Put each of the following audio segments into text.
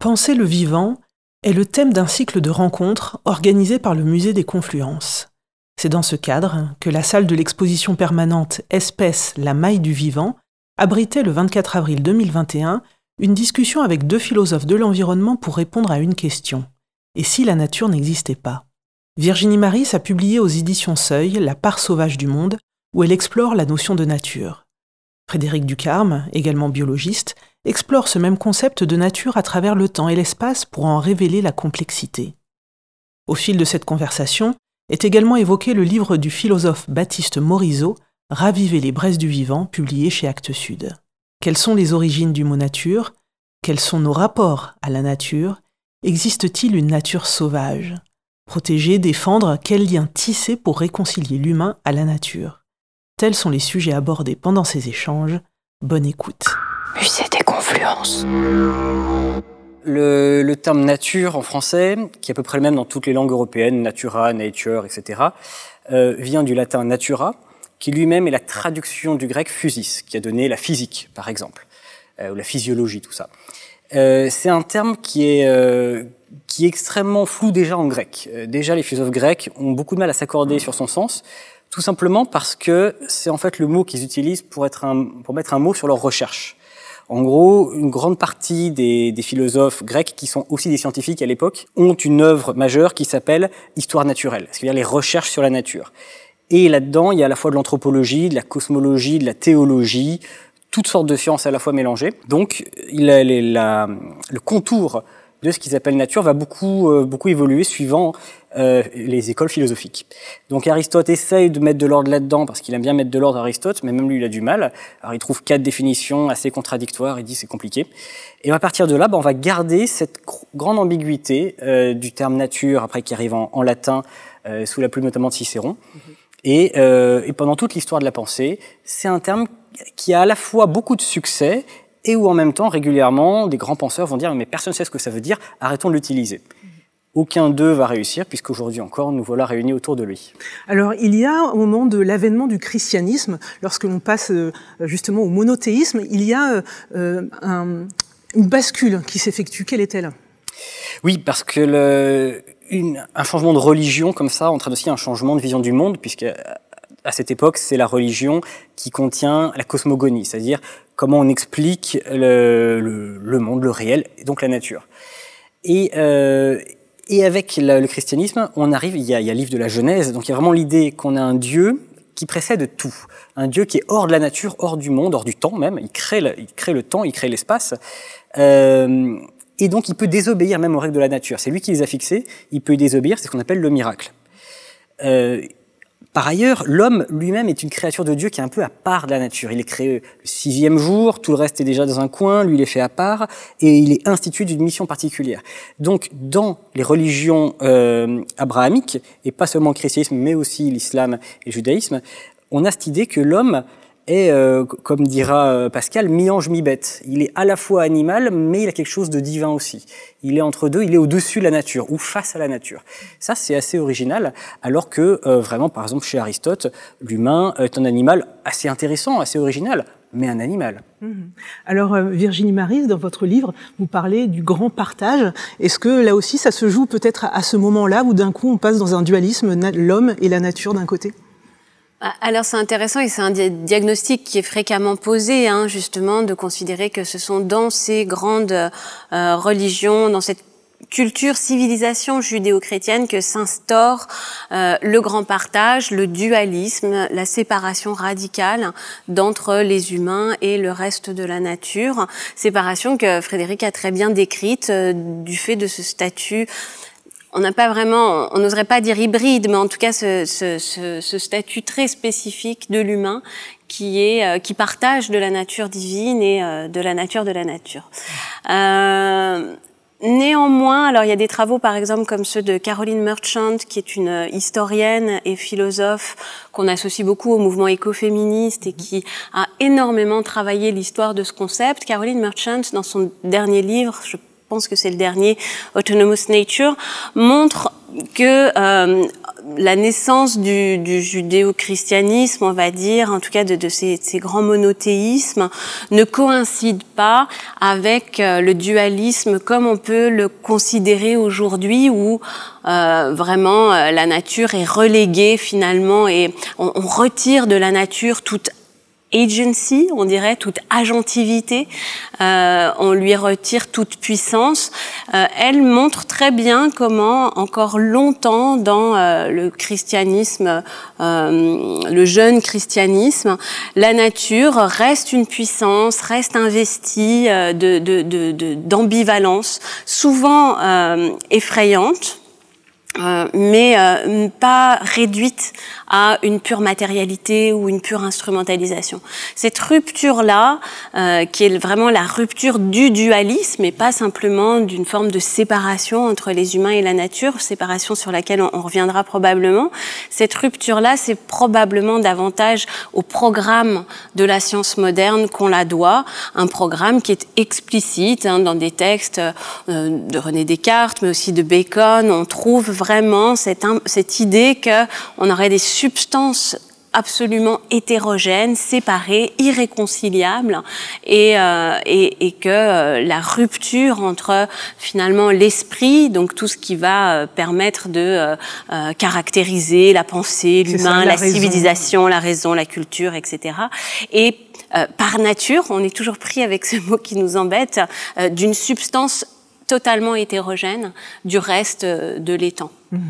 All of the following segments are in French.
Penser le vivant est le thème d'un cycle de rencontres organisé par le Musée des Confluences. C'est dans ce cadre que la salle de l'exposition permanente Espèce, la maille du vivant abritait le 24 avril 2021 une discussion avec deux philosophes de l'environnement pour répondre à une question. Et si la nature n'existait pas? Virginie Maris a publié aux éditions Seuil La part sauvage du monde, où elle explore la notion de nature. Frédéric Ducarme, également biologiste, explore ce même concept de nature à travers le temps et l'espace pour en révéler la complexité. Au fil de cette conversation est également évoqué le livre du philosophe Baptiste Morisot, Raviver les braises du vivant, publié chez Actes Sud. Quelles sont les origines du mot nature? Quels sont nos rapports à la nature? Existe-t-il une nature sauvage? Protéger, défendre, quel lien tisser pour réconcilier l'humain à la nature? Tels sont les sujets abordés pendant ces échanges. Bonne écoute. Musée des confluences. Le, terme nature en français, qui est à peu près le même dans toutes les langues européennes, natura, nature, etc., euh, vient du latin natura, qui lui-même est la traduction du grec physis, qui a donné la physique, par exemple, euh, ou la physiologie, tout ça. Euh, c'est un terme qui est, qui est extrêmement flou déjà en grec. déjà, les philosophes grecs ont beaucoup de mal à s'accorder sur son sens, tout simplement parce que c'est en fait le mot qu'ils utilisent pour, être un, pour mettre un mot sur leur recherche. En gros, une grande partie des, des, philosophes grecs, qui sont aussi des scientifiques à l'époque, ont une œuvre majeure qui s'appelle Histoire naturelle, c'est-à-dire les recherches sur la nature. Et là-dedans, il y a à la fois de l'anthropologie, de la cosmologie, de la théologie, toutes sortes de sciences à la fois mélangées. Donc, il a, le contour de ce qu'ils appellent nature va beaucoup, euh, beaucoup évoluer suivant euh, les écoles philosophiques. Donc Aristote essaye de mettre de l'ordre là-dedans parce qu'il aime bien mettre de l'ordre Aristote, mais même lui il a du mal. Alors il trouve quatre définitions assez contradictoires, il dit c'est compliqué. Et à partir de là, bah, on va garder cette grande ambiguïté euh, du terme nature, après qui arrive en, latin euh, sous la plume notamment de Cicéron. Mm-hmm. Et, euh, et pendant toute l'histoire de la pensée, c'est un terme qui a à la fois beaucoup de succès et où en même temps, régulièrement, des grands penseurs vont dire mais personne ne sait ce que ça veut dire, arrêtons de l'utiliser. Aucun d'eux va réussir, puisqu'aujourd'hui encore, nous voilà réunis autour de lui. Alors, il y a, au moment de l'avènement du christianisme, lorsque l'on passe euh, justement au monothéisme, il y a euh, un, une bascule qui s'effectue. Quelle est-elle? Oui, parce que le, une, un changement de religion comme ça entraîne aussi un changement de vision du monde, puisque à cette époque, c'est la religion qui contient la cosmogonie, c'est-à-dire comment on explique le, monde, le réel, et donc la nature. Et, euh, avec le, christianisme, on arrive, il y, a, le livre de la Genèse, donc il y a vraiment l'idée qu'on a un Dieu qui précède tout. Un Dieu qui est hors de la nature, hors du monde, hors du temps même. Il crée le, temps, il crée l'espace. Euh, et donc il peut désobéir même aux règles de la nature. C'est lui qui les a fixées, il peut désobéir, c'est ce qu'on appelle le miracle. Euh, par ailleurs, l'homme lui-même est une créature de Dieu qui est un peu à part de la nature. Il est créé le sixième jour, tout le reste est déjà dans un coin, lui il est fait à part, et il est institué d'une mission particulière. Donc, dans les religions euh, abrahamiques, et pas seulement le christianisme, mais aussi l'islam et le judaïsme, on a cette idée que l'homme est, euh, comme dira euh, Pascal, mi-ange, mi-bête. Il est à la fois animal, mais il a quelque chose de divin aussi. Il est entre deux, il est au-dessus de la nature, ou face à la nature. Ça, c'est assez original, alors que, euh, vraiment, par exemple, chez Aristote, l'humain est un animal assez intéressant, assez original, mais un animal. Mhm. Alors, Virginie Maris, dans votre livre, vous parlez du grand partage. Est-ce que là aussi, ça se joue peut-être à ce moment-là où d'un coup, on passe dans un dualisme, l'homme et la nature d'un côté? Alors c'est intéressant et c'est un diagnostic qui est fréquemment posé, hein, justement, de considérer que ce sont dans ces grandes euh, religions, dans cette culture, civilisation judéo-chrétienne que s'instaure euh, le grand partage, le dualisme, la séparation radicale d'entre les humains et le reste de la nature. Séparation que Frédéric a très bien décrite euh, du fait de ce statut on n'a pas vraiment, on n'oserait pas dire hybride, mais en tout cas ce, ce, ce, ce statut très spécifique de l'humain qui est euh, qui partage de la nature divine et euh, de la nature de la nature. Euh, néanmoins, alors il y a des travaux par exemple comme ceux de Caroline Merchant, qui est une historienne et philosophe qu'on associe beaucoup au mouvement écoféministe et qui a énormément travaillé l'histoire de ce concept. Caroline Merchant, dans son dernier livre, je pense que c'est le dernier, Autonomous Nature, montre que euh, la naissance du, du judéo-christianisme, on va dire, en tout cas de, de ces, ces, grands monothéismes, ne coïncide pas avec euh, le dualisme comme on peut le considérer aujourd'hui, où euh, vraiment euh, la nature est reléguée finalement et on, on retire de la nature toute agency, on dirait, toute agentivité, euh, on lui retire toute puissance. Euh, elle montre très bien comment, encore longtemps dans euh, le christianisme, euh, le jeune christianisme, la nature reste une puissance, reste investie de d'ambivalence, souvent effrayante. Euh, mais euh, pas réduite à une pure matérialité ou une pure instrumentalisation. Cette rupture-là, euh, qui est vraiment la rupture du dualisme et pas simplement d'une forme de séparation entre les humains et la nature, séparation sur laquelle on, reviendra probablement, cette rupture-là, c'est probablement davantage au programme de la science moderne qu'on la doit, un programme qui est explicite hein, dans des textes euh, de René Descartes, mais aussi de Bacon, on trouve vraiment cette, cette idée qu'on aurait des substances absolument hétérogènes, séparées, irréconciliables, et, euh, et, et que euh, la rupture entre finalement l'esprit, donc tout ce qui va euh, permettre de euh, euh, caractériser la pensée, l'humain, la, la civilisation, la raison, la culture, etc., et par nature, on est toujours pris avec ce mot qui nous embête, d'une substance totalement hétérogène du reste de l'étang. Mhm.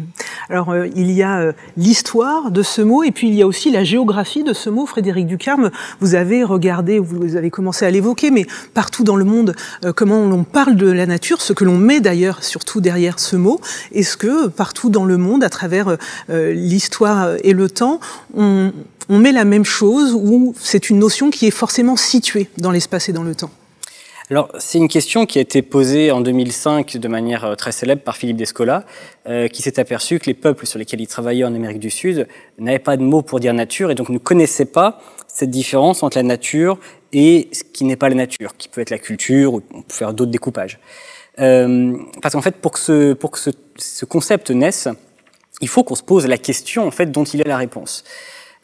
Alors euh, il y a euh, l'histoire de ce mot et puis il y a aussi la géographie de ce mot. Frédéric Ducarme, vous avez regardé, vous avez commencé à l'évoquer, mais partout dans le monde, euh, comment l'on parle de la nature, ce que l'on met d'ailleurs surtout derrière ce mot. Est-ce que partout dans le monde, à travers euh, l'histoire et le temps, on met la même chose ou c'est une notion qui est forcément située dans l'espace et dans le temps? Alors, c'est une question qui a été posée en 2005 de manière euh, très célèbre par Philippe Descola, euh, qui s'est aperçu que les peuples sur lesquels il travaillait en Amérique du Sud n'avaient pas de mots pour dire nature et donc ne connaissaient pas cette différence entre la nature et ce qui n'est pas la nature, qui peut être la culture ou on peut faire d'autres découpages. Euh, parce qu'en fait, pour que, ce, pour que ce, ce concept naisse, il faut qu'on se pose la question en fait dont il est la réponse.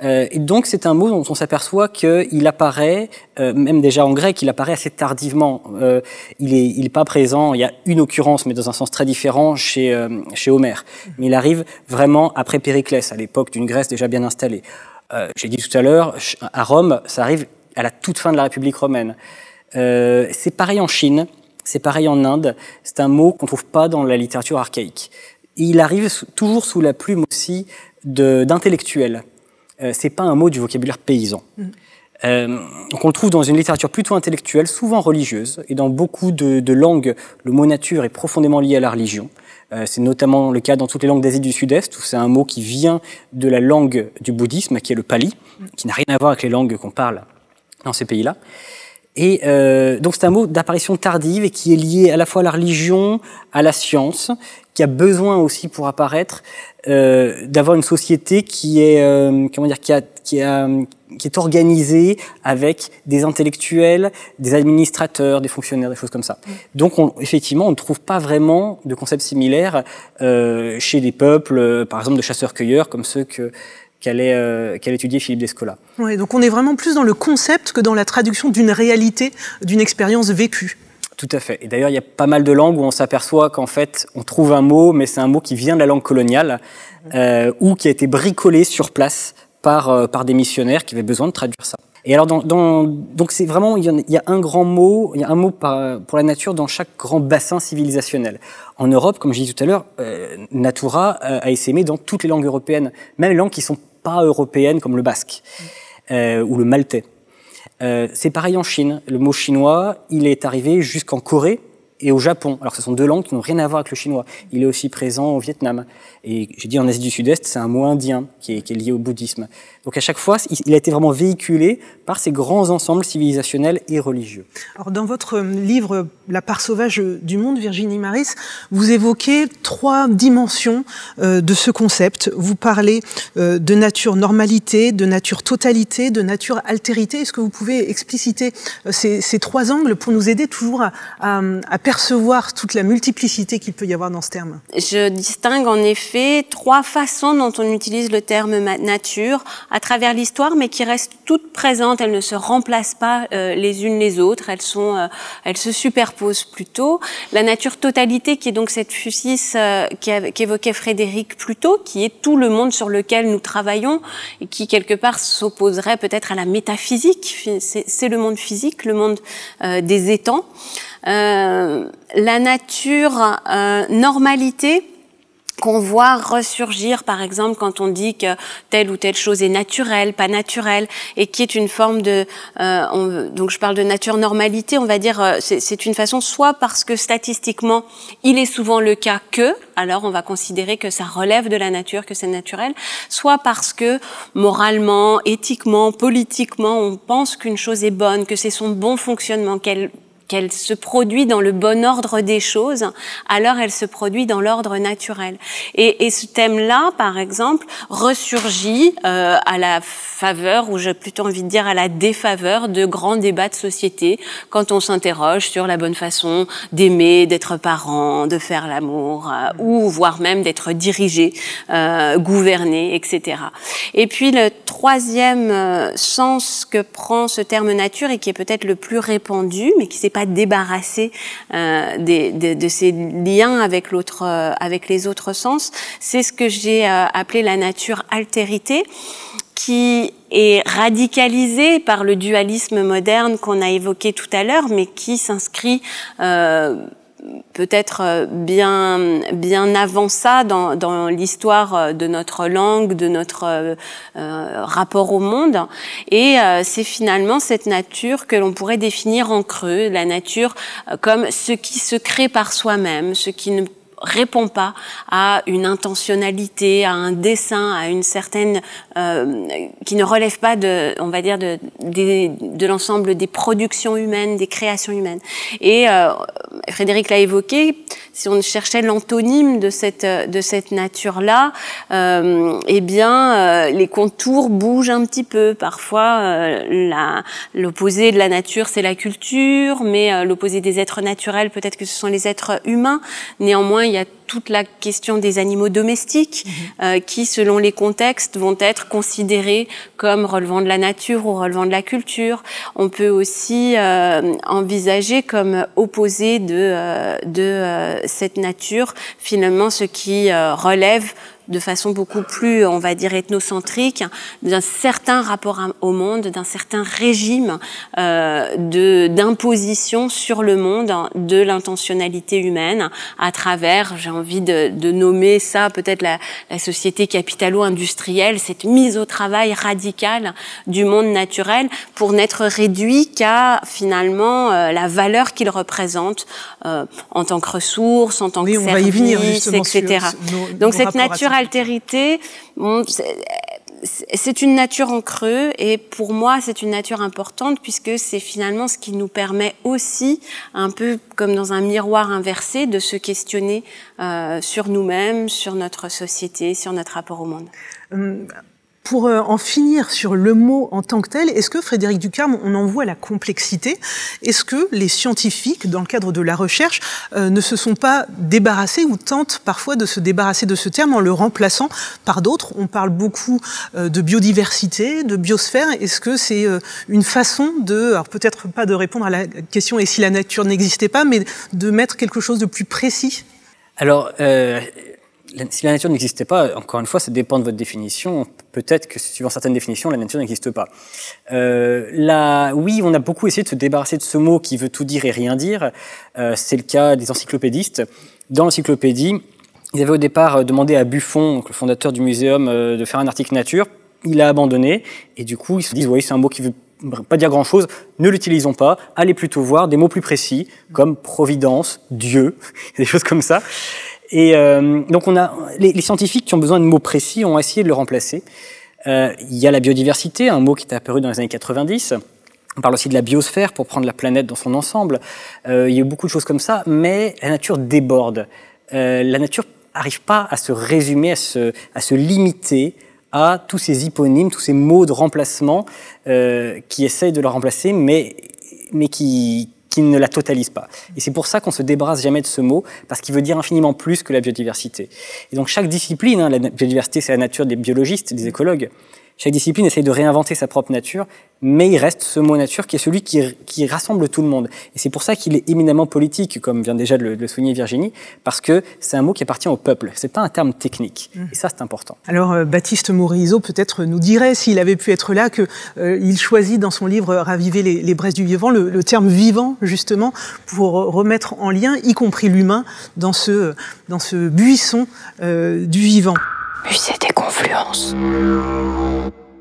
Euh, et donc c'est un mot dont on s'aperçoit qu'il apparaît, euh, même déjà en grec, il apparaît assez tardivement. Euh, il n'est il est pas présent, il y a une occurrence, mais dans un sens très différent chez, euh, chez Homère. Mais il arrive vraiment après Périclès, à l'époque d'une Grèce déjà bien installée. Euh, J'ai dit tout à l'heure, à Rome, ça arrive à la toute fin de la République romaine. Euh, c'est pareil en Chine, c'est pareil en Inde. C'est un mot qu'on trouve pas dans la littérature archaïque. Il arrive toujours sous la plume aussi d'intellectuels euh, c'est pas un mot du vocabulaire paysan. Mmh. Euh, donc on le trouve dans une littérature plutôt intellectuelle, souvent religieuse, et dans beaucoup de, de langues, le mot nature est profondément lié à la religion. Euh, c'est notamment le cas dans toutes les langues d'Asie du Sud-Est, où c'est un mot qui vient de la langue du bouddhisme, qui est le pali, qui n'a rien à voir avec les langues qu'on parle dans ces pays-là. Et euh, donc c'est un mot d'apparition tardive et qui est lié à la fois à la religion, à la science, qui a besoin aussi pour apparaître euh, d'avoir une société qui est euh, comment dire qui a qui a qui est organisée avec des intellectuels, des administrateurs, des fonctionnaires, des choses comme ça. Donc on, effectivement, on ne trouve pas vraiment de concepts similaires euh, chez des peuples, euh, par exemple de chasseurs-cueilleurs comme ceux que qu'allait euh, qu Philippe Descola. Oui, donc on est vraiment plus dans le concept que dans la traduction d'une réalité, d'une expérience vécue. Tout à fait. Et d'ailleurs, il y a pas mal de langues où on s'aperçoit qu'en fait, on trouve un mot, mais c'est un mot qui vient de la langue coloniale euh, ou qui a été bricolé sur place par, euh, par des missionnaires qui avaient besoin de traduire ça. Et alors, donc c'est vraiment, il y, a, un grand mot, il y a un mot par, pour la nature dans chaque grand bassin civilisationnel. En Europe, comme je disais tout à l'heure, euh, Natura euh, a essaimé dans toutes les langues européennes, même les langues qui sont pas européennes comme le basque euh, ou le maltais. Euh, c'est pareil en Chine. Le mot chinois, il est arrivé jusqu'en Corée et au Japon. Alors ce sont deux langues qui n'ont rien à voir avec le chinois. Il est aussi présent au Vietnam. Et j'ai dit en Asie du Sud-Est, c'est un mot indien qui est, qui est, lié au bouddhisme. Donc à chaque fois, il a été vraiment véhiculé par ces grands ensembles civilisationnels et religieux. Alors dans votre livre La part sauvage du monde, Virginie Maris, vous évoquez trois dimensions euh, de ce concept. Vous parlez euh, de nature normalité, de nature totalité, de nature altérité. Est-ce que vous pouvez expliciter euh, ces, ces, trois angles pour nous aider toujours à, à, à percevoir toute la multiplicité qu'il peut y avoir dans ce terme Je distingue en effet trois façons dont on utilise le terme nature à travers l'histoire, mais qui restent toutes présentes. Elles ne se remplacent pas euh, les unes les autres. Elles sont, euh, elles se superposent plutôt. La nature totalité, qui est donc cette fusis euh, qu'évoquait Frédéric plus tôt, qui est tout le monde sur lequel nous travaillons et qui quelque part s'opposerait peut-être à la métaphysique. C'est le monde physique, le monde des étangs. Euh, la nature euh, normalité qu'on voit ressurgir, par exemple, quand on dit que telle ou telle chose est naturelle, pas naturelle, et qui est une forme de, euh, donc je parle de nature normalité, on va dire, euh, c'est une façon soit parce que statistiquement il est souvent le cas que, alors on va considérer que ça relève de la nature, que c'est naturel, soit parce que moralement, éthiquement, politiquement, on pense qu'une chose est bonne, que c'est son bon fonctionnement, qu'elle qu'elle se produit dans le bon ordre des choses, alors elle se produit dans l'ordre naturel. Et, et, ce thème-là, par exemple, ressurgit euh, à la faveur, ou j'ai plutôt envie de dire à la défaveur de grands débats de société, quand on s'interroge sur la bonne façon d'aimer, d'être parent, de faire l'amour, euh, ou voire même d'être dirigé, euh, gouverné, etc. Et puis le troisième euh, sens que prend ce terme nature, et qui est peut-être le plus répandu, mais qui s'est pas euh, de, de, ces liens avec l'autre, euh, avec les autres sens. C'est ce que j'ai euh, appelé la nature altérité, qui est radicalisée par le dualisme moderne qu'on a évoqué tout à l'heure, mais qui s'inscrit peut-être euh, bien bien avant ça dans, dans l'histoire euh, de notre langue, de notre euh, rapport au monde. Et c'est finalement cette nature que l'on pourrait définir en creux, la nature comme ce qui se crée par soi-même, ce qui ne répond pas à une intentionnalité, à un dessin, à une certaine euh, qui ne relève pas de, on va dire, de, l'ensemble des productions humaines, des créations humaines. Et euh, Frédéric l'a évoqué, si on cherchait l'antonyme de cette de cette nature-là, euh, eh bien, les contours bougent un petit peu. Parfois, l'opposé de la nature, c'est la culture, mais l'opposé des êtres naturels, peut-être que ce sont les êtres humains. Néanmoins, il toute la question des animaux domestiques mhm. euh, qui, selon les contextes, vont être considérés comme relevant de la nature ou relevant de la culture. On peut aussi euh, envisager comme opposé de, euh, de euh, cette nature finalement ce qui euh, relève de façon beaucoup plus, on va dire, ethnocentrique, d'un certain rapport au monde, d'un certain régime euh, de d'imposition sur le monde de l'intentionnalité humaine à travers, j'ai envie de, de, nommer ça peut-être la, la, société capitalo-industrielle, cette mise au travail radicale du monde naturel pour n'être réduit qu'à finalement euh, la valeur qu'il représente euh, en tant que ressource, en tant que service, etc. Nos, Donc cette nature altérité, c'est une nature en creux et pour moi c'est une nature importante puisque c'est finalement ce qui nous permet aussi, un peu comme dans un miroir inversé, de se questionner euh, sur nous-mêmes, sur notre société, sur notre rapport au monde. Hum, pour euh, en finir sur le mot en tant que tel, est-ce que Frédéric Ducarme, on en voit la complexité? Est-ce que les scientifiques, dans le cadre de la recherche, euh, ne se sont pas débarrassés ou tentent parfois de se débarrasser de ce terme en le remplaçant par d'autres? On parle beaucoup euh, de biodiversité, de biosphère. Est-ce que c'est euh, une façon de, alors peut-être pas de répondre à la question et si la nature n'existait pas, mais de mettre quelque chose de plus précis? Alors, euh, si la nature n'existait pas, encore une fois, ça dépend de votre définition. Peut-être que suivant certaines définitions, la nature n'existe pas. Euh, là, oui, on a beaucoup essayé de se débarrasser de ce mot qui veut tout dire et rien dire. Euh, c'est le cas des encyclopédistes. Dans l'encyclopédie, ils avaient au départ euh, demandé à Buffon, le fondateur du muséum, euh, de faire un article nature. Il a abandonné et du coup, ils se disent, oui, c'est un mot qui veut pas dire grand chose, ne l'utilisons pas, allez plutôt voir des mots plus précis, comme providence, Dieu, des choses comme ça. Et euh, donc on a les, les, scientifiques qui ont besoin de mots précis ont essayé de le remplacer. Euh, il y a la biodiversité, un mot qui est apparu dans les années 90. On parle aussi de la biosphère pour prendre la planète dans son ensemble. Euh, il y a beaucoup de choses comme ça, mais la nature déborde. Euh, la nature n'arrive pas à se résumer, à se, à se limiter à tous ces hyponymes, tous ces mots de remplacement euh, qui essayent de le remplacer, mais, mais qui, qui ne la totalise pas. Et c'est pour ça qu'on se débarrasse jamais de ce mot, parce qu'il veut dire infiniment plus que la biodiversité. Et donc chaque discipline, hein, la biodiversité c'est la nature des biologistes, des écologues, chaque discipline essaye de réinventer sa propre nature, mais il reste ce mot nature qui est celui qui, qui rassemble tout le monde. Et c'est pour ça qu'il est éminemment politique, comme vient déjà de le, souligner Virginie, parce que c'est un mot qui appartient au peuple. C'est pas un terme technique. Mmh. Et ça, c'est important. Alors, euh, Baptiste Morisot peut-être nous dirait, s'il avait pu être là, qu'il euh, choisit dans son livre Raviver les, les braises du vivant le, terme vivant, justement, pour remettre en lien, y compris l'humain, dans ce, dans ce buisson euh, du vivant. Musée des confluences.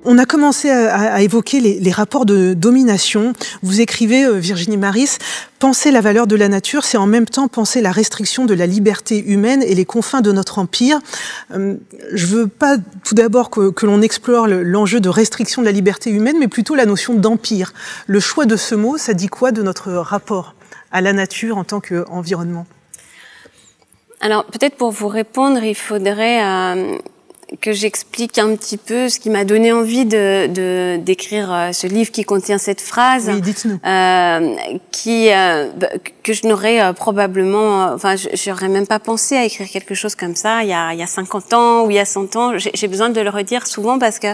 On a commencé à, évoquer les, rapports de domination. Vous écrivez, euh, Virginie Maris, penser la valeur de la nature, c'est en même temps penser la restriction de la liberté humaine et les confins de notre empire. Euh, je veux pas tout d'abord que, que l'on explore l'enjeu de restriction de la liberté humaine, mais plutôt la notion d'empire. Le choix de ce mot, ça dit quoi de notre rapport à la nature en tant qu'environnement? Alors peut-être pour vous répondre, il faudrait euh, que j'explique un petit peu ce qui m'a donné envie de d'écrire euh, ce livre qui contient cette phrase, euh, qui euh, bah, que je n'aurais euh, probablement, enfin, j'aurais même pas pensé à écrire quelque chose comme ça il y a il y a 50 ans ou il y a 100 ans. J'ai besoin de le redire souvent parce que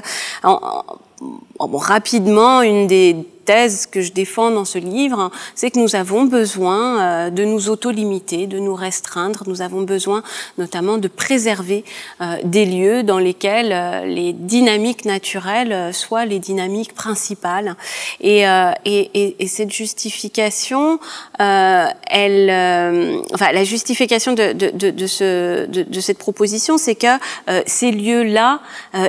en, bon, rapidement une des thèse que je défends dans ce livre, c'est que nous avons besoin euh, de nous auto-limiter, de nous restreindre. Nous avons besoin notamment de préserver euh, des lieux dans lesquels euh, les dynamiques naturelles soient les dynamiques principales. Et, et, et, cette justification, elle, enfin, la justification de, de, de, de ce, de, cette proposition, c'est que ces lieux-là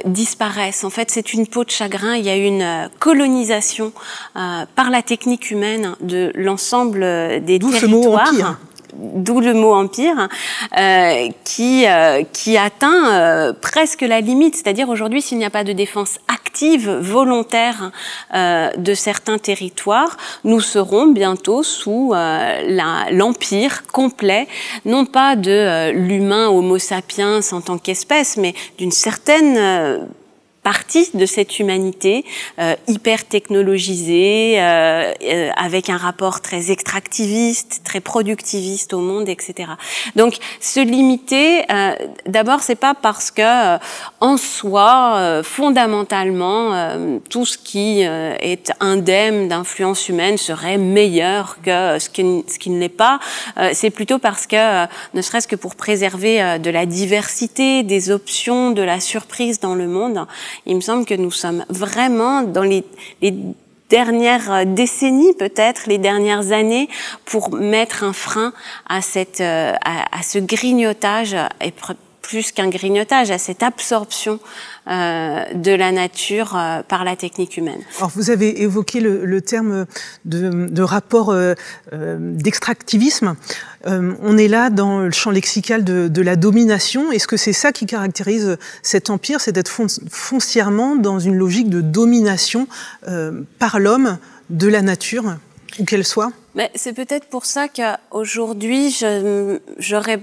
disparaissent. En fait, c'est une peau de chagrin. Il y a une colonisation euh, par la technique humaine de l'ensemble des D'où territoires. D'où le mot empire, euh, qui, euh, qui atteint euh, presque la limite. C'est-à-dire aujourd'hui, s'il n'y a pas de défense active, volontaire de certains territoires, nous serons bientôt sous l'empire complet, non pas de l'humain Homo sapiens en tant qu'espèce, mais d'une certaine partie de cette humanité euh, hyper technologisée, euh, euh, avec un rapport très extractiviste, très productiviste au monde, etc. Donc, se limiter, euh, d'abord, c'est pas parce que en soi, fondamentalement, tout ce qui est indemne d'influence humaine serait meilleur que ce qui, ce qui ne l'est pas. c'est plutôt parce que, ne serait-ce que pour préserver de la diversité, des options, de la surprise dans le monde, il me semble que nous sommes vraiment dans les, dernières décennies peut-être, les dernières années, pour mettre un frein à, cette, euh, à, ce grignotage, et plus qu'un grignotage, à cette absorption euh, de la nature euh, par la technique humaine. Alors vous avez évoqué le, terme de, rapport d'extractivisme. Euh, on est là dans le champ lexical de, la domination. Est-ce que c'est ça qui caractérise cet empire, c'est d'être foncièrement dans une logique de domination euh, par l'homme de la nature, où qu'elle soit? C'est peut-être pour ça qu'aujourd'hui, j'aurais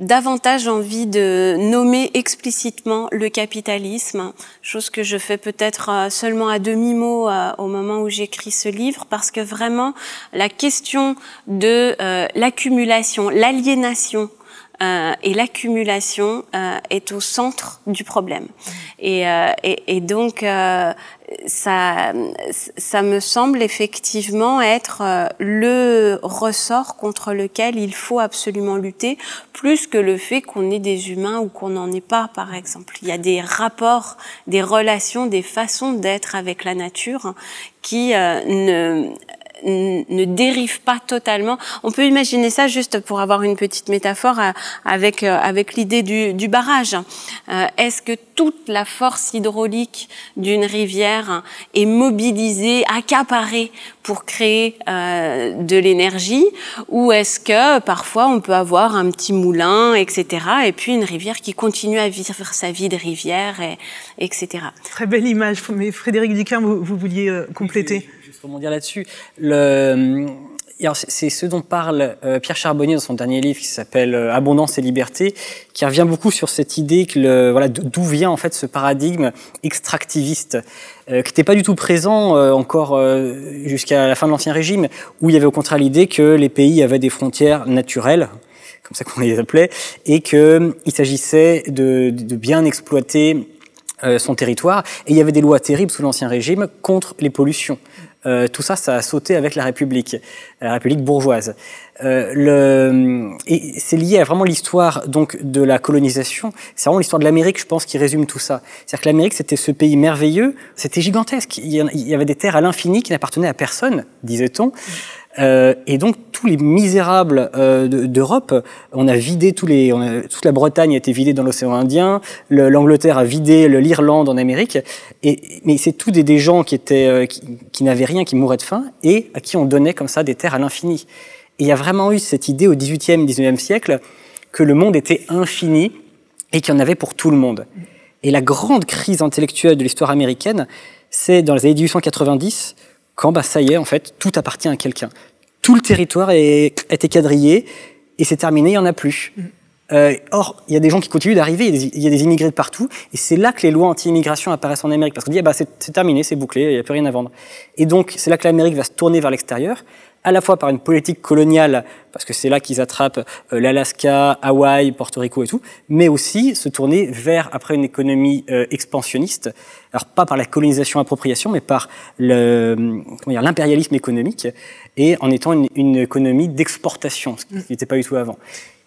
davantage envie de nommer explicitement le capitalisme, chose que je fais peut-être euh, seulement à demi-mot euh, au moment où j'écris ce livre, parce que vraiment la question de euh, l'accumulation, l'aliénation et l'accumulation est au centre du problème. Et, et donc, ça, ça me semble effectivement être euh, le ressort contre lequel il faut absolument lutter, plus que le fait qu'on ait des humains ou qu'on n'en ait pas, par exemple. Il y a des rapports, des relations, des façons d'être avec la nature qui euh, ne ne dérive pas totalement. On peut imaginer ça juste pour avoir une petite métaphore euh, avec euh, avec l'idée du, du, barrage. Euh, est-ce que toute la force hydraulique d'une rivière est mobilisée, accaparée pour créer de l'énergie, ou est-ce que parfois on peut avoir un petit moulin, etc., et puis une rivière qui continue à vivre sa vie de rivière, et, etc. Très belle image. Mais Frédéric Duquin, vous, vous vouliez compléter? Comment dire là-dessus. C'est ce dont parle euh, Pierre Charbonnier dans son dernier livre qui s'appelle euh, Abondance et liberté, qui revient beaucoup sur cette idée que voilà d'où vient en fait ce paradigme extractiviste euh, qui n'était pas du tout présent encore jusqu'à la fin de l'ancien régime, où il y avait au contraire l'idée que les pays avaient des frontières naturelles, comme ça qu'on les appelait, et qu'il s'agissait de, bien exploiter son territoire. Et il y avait des lois terribles sous l'ancien régime contre les pollutions. Euh, tout ça, ça a sauté avec la République, la République bourgeoise. Euh, le, et c'est lié à vraiment l'histoire donc de la colonisation. C'est vraiment l'histoire de l'Amérique, je pense, qui résume tout ça. C'est-à-dire que l'Amérique, c'était ce pays merveilleux, c'était gigantesque. Il y avait des terres à l'infini qui n'appartenaient à personne, disait-on. Euh, et donc tous les misérables euh, d'Europe, on a vidé tous les, on a, toute la Bretagne a été vidée dans l'océan Indien, l'Angleterre a vidé l'Irlande en Amérique, et, mais c'est tous des, gens qui étaient, euh, qui, qui n'avaient rien, qui mouraient de faim, et à qui on donnait comme ça des terres à l'infini. Et il y a vraiment eu cette idée au XVIIIe, XIXe siècle que le monde était infini et qu'il y en avait pour tout le monde. Et la grande crise intellectuelle de l'histoire américaine, c'est dans les années 1890 quand bah, ça y est, en fait, tout appartient à quelqu'un. Tout le territoire est, a été quadrillé et c'est terminé, il n'y en a plus. Mm. Euh, or, il y a des gens qui continuent d'arriver, il, y a des immigrés de partout, et c'est là que les lois anti-immigration apparaissent en Amérique, parce qu'on dit, bah, c'est terminé, c'est bouclé, il n'y a plus rien à vendre. Et donc, c'est là que l'Amérique va se tourner vers l'extérieur, à la fois par une politique coloniale, parce que c'est là qu'ils attrapent euh, l'Alaska, Hawaï, Porto Rico et tout, mais aussi se tourner vers, après, une économie euh, expansionniste, alors pas par la colonisation-appropriation, mais par l'impérialisme économique, et en étant une, une économie d'exportation, ce qui n'était pas du tout avant.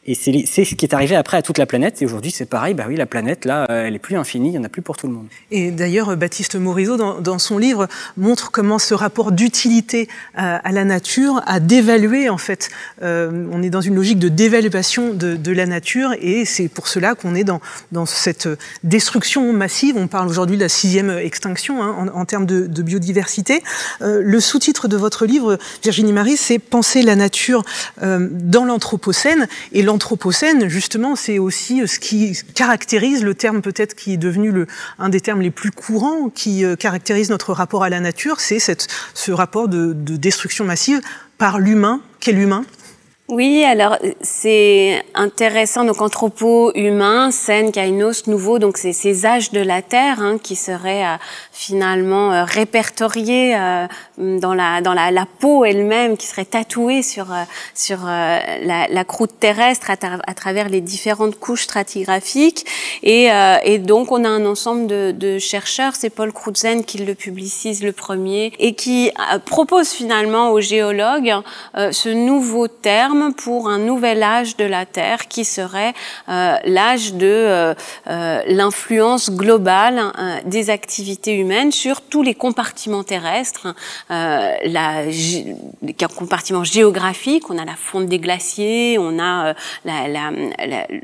Et c'est ce qui est arrivé après à toute la planète. Et aujourd'hui, c'est pareil. Bah oui, la planète, là, euh, elle est plus infinie. Il n'y en a plus pour tout le monde. Et d'ailleurs, Baptiste Morisot, dans, son livre, montre comment ce rapport d'utilité à, à, la nature a dévalué, en fait. Euh, on est dans une logique de dévaluation de, la nature. Et c'est pour cela qu'on est dans, cette destruction massive. On parle aujourd'hui de la sixième extinction hein, en, termes de, biodiversité. Euh, le sous-titre de votre livre, Virginie Marie, c'est Penser la nature euh, dans l'Anthropocène. l'Anthropocène, justement, c'est aussi euh, ce qui caractérise le terme peut-être qui est devenu un des termes les plus courants, qui euh, caractérise notre rapport à la nature, c'est ce rapport de, de destruction massive par l'humain. Quel humain? Oui, alors c'est intéressant. Donc anthropo, humain, scène, kainos, nouveau. Donc c'est ces âges de la terre hein, qui seraient euh, finalement euh, répertoriés euh, dans la dans la, la peau elle-même, qui seraient tatoués sur sur la, la, croûte terrestre à, travers les différentes couches stratigraphiques. Et, et donc on a un ensemble de, de chercheurs. C'est Paul Crutzen qui le publicise le premier et qui propose finalement aux géologues ce nouveau terme pour un nouvel âge de la Terre qui serait euh, l'âge de euh, euh, l'influence globale des activités humaines sur tous les compartiments terrestres, la, les compartiments géographiques, on a la fonte des glaciers, on a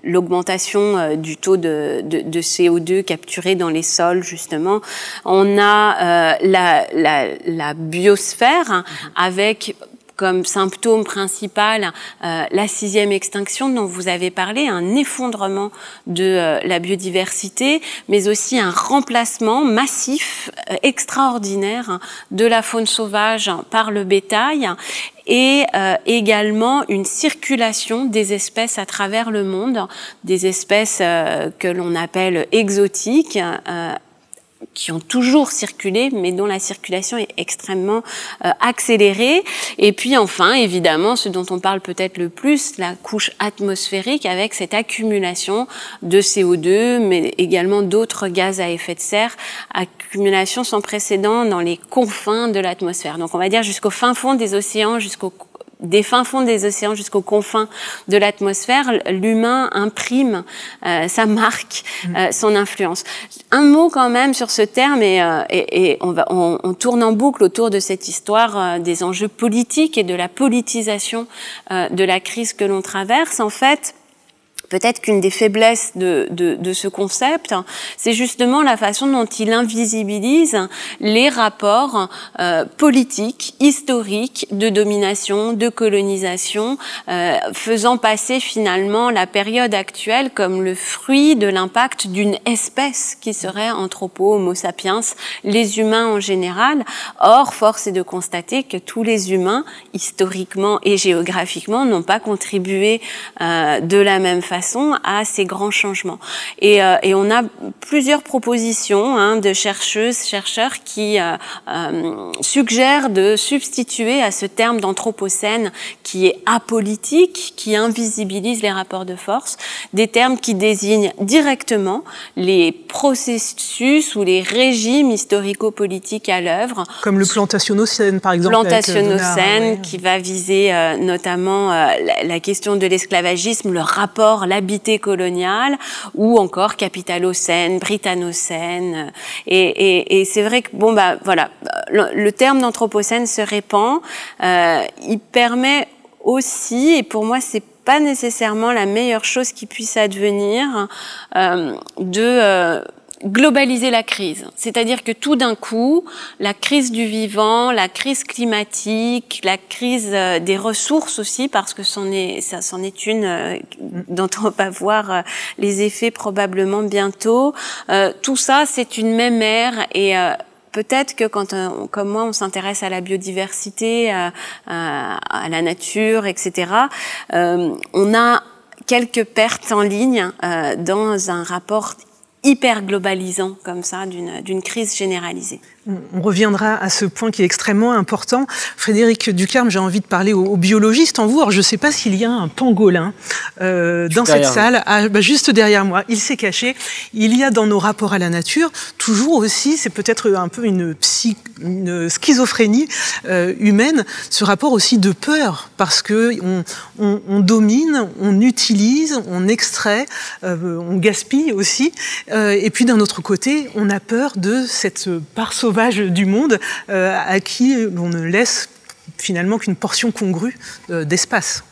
l'augmentation du taux de, de, de, CO2 capturé dans les sols justement, on a la, la, la biosphère mmh. avec comme symptôme principal euh, la sixième extinction dont vous avez parlé, un effondrement de euh, la biodiversité, mais aussi un remplacement massif, euh, extraordinaire de la faune sauvage par le bétail et également une circulation des espèces à travers le monde, des espèces que l'on appelle exotiques, qui ont toujours circulé, mais dont la circulation est extrêmement euh, accélérée. Et puis enfin, évidemment, ce dont on parle peut-être le plus, la couche atmosphérique avec cette accumulation de CO2, mais également d'autres gaz à effet de serre, accumulation sans précédent dans les confins de l'atmosphère. Donc on va dire jusqu'au fin fond des océans, jusqu'au des fins fonds des océans jusqu'aux confins de l'atmosphère, l'humain imprime euh, sa marque, mm. euh, son influence. Un mot quand même sur ce terme, et, euh, et, et on, va, on, on, tourne en boucle autour de cette histoire euh, des enjeux politiques et de la politisation de la crise que l'on traverse. En fait, Peut-être qu'une des faiblesses de, de, de ce concept, c'est justement la façon dont il invisibilise les rapports euh, politiques, historiques, de domination, de colonisation, euh, faisant passer finalement la période actuelle comme le fruit de l'impact d'une espèce qui serait anthropo, homo sapiens, les humains en général. Or, force est de constater que tous les humains, historiquement et géographiquement, n'ont pas contribué euh, de la même façon à ces grands changements. Et, euh, et on a plusieurs propositions hein, de chercheuses, chercheurs qui euh, euh, suggèrent de substituer à ce terme d'anthropocène qui est apolitique, qui invisibilise les rapports de force, des termes qui désignent directement les processus ou les régimes historico-politiques à l'œuvre. Comme le plantationnocène, par exemple. Plantationnocène, qui va viser notamment la, la, question de l'esclavagisme, le rapport l'habité colonial, ou encore capitalocène, britanocène. Et, et, et c'est vrai que bon bah voilà, le, terme d'anthropocène se répand. Euh, il permet aussi, et pour moi c'est pas nécessairement la meilleure chose qui puisse advenir, euh, de euh, globaliser la crise. C'est-à-dire que tout d'un coup, la crise du vivant, la crise climatique, la crise euh, des ressources aussi, parce que c'en est, ça c'en est une euh, dont on va voir euh, les effets probablement bientôt. tout ça, c'est une même ère et Peut-être que quand, comme moi, on s'intéresse à la biodiversité, à, à, la nature, etc., on a quelques pertes en ligne dans un rapport hyper globalisant comme ça d'une crise généralisée. On reviendra à ce point qui est extrêmement important. Frédéric Ducarme, j'ai envie de parler aux, biologistes en vous. Alors, je ne sais pas s'il y a un pangolin euh, dans cette salle, ah, bah, juste derrière moi. Il s'est caché. Il y a dans nos rapports à la nature toujours aussi, c'est peut-être un peu une, psy, une schizophrénie euh, humaine, ce rapport aussi de peur, parce que on, on, on domine, on utilise, on extrait, euh, on gaspille aussi. Et puis d'un autre côté, on a peur de cette part sauvage du monde euh, à qui on ne laisse finalement qu'une portion congrue euh, d'espace.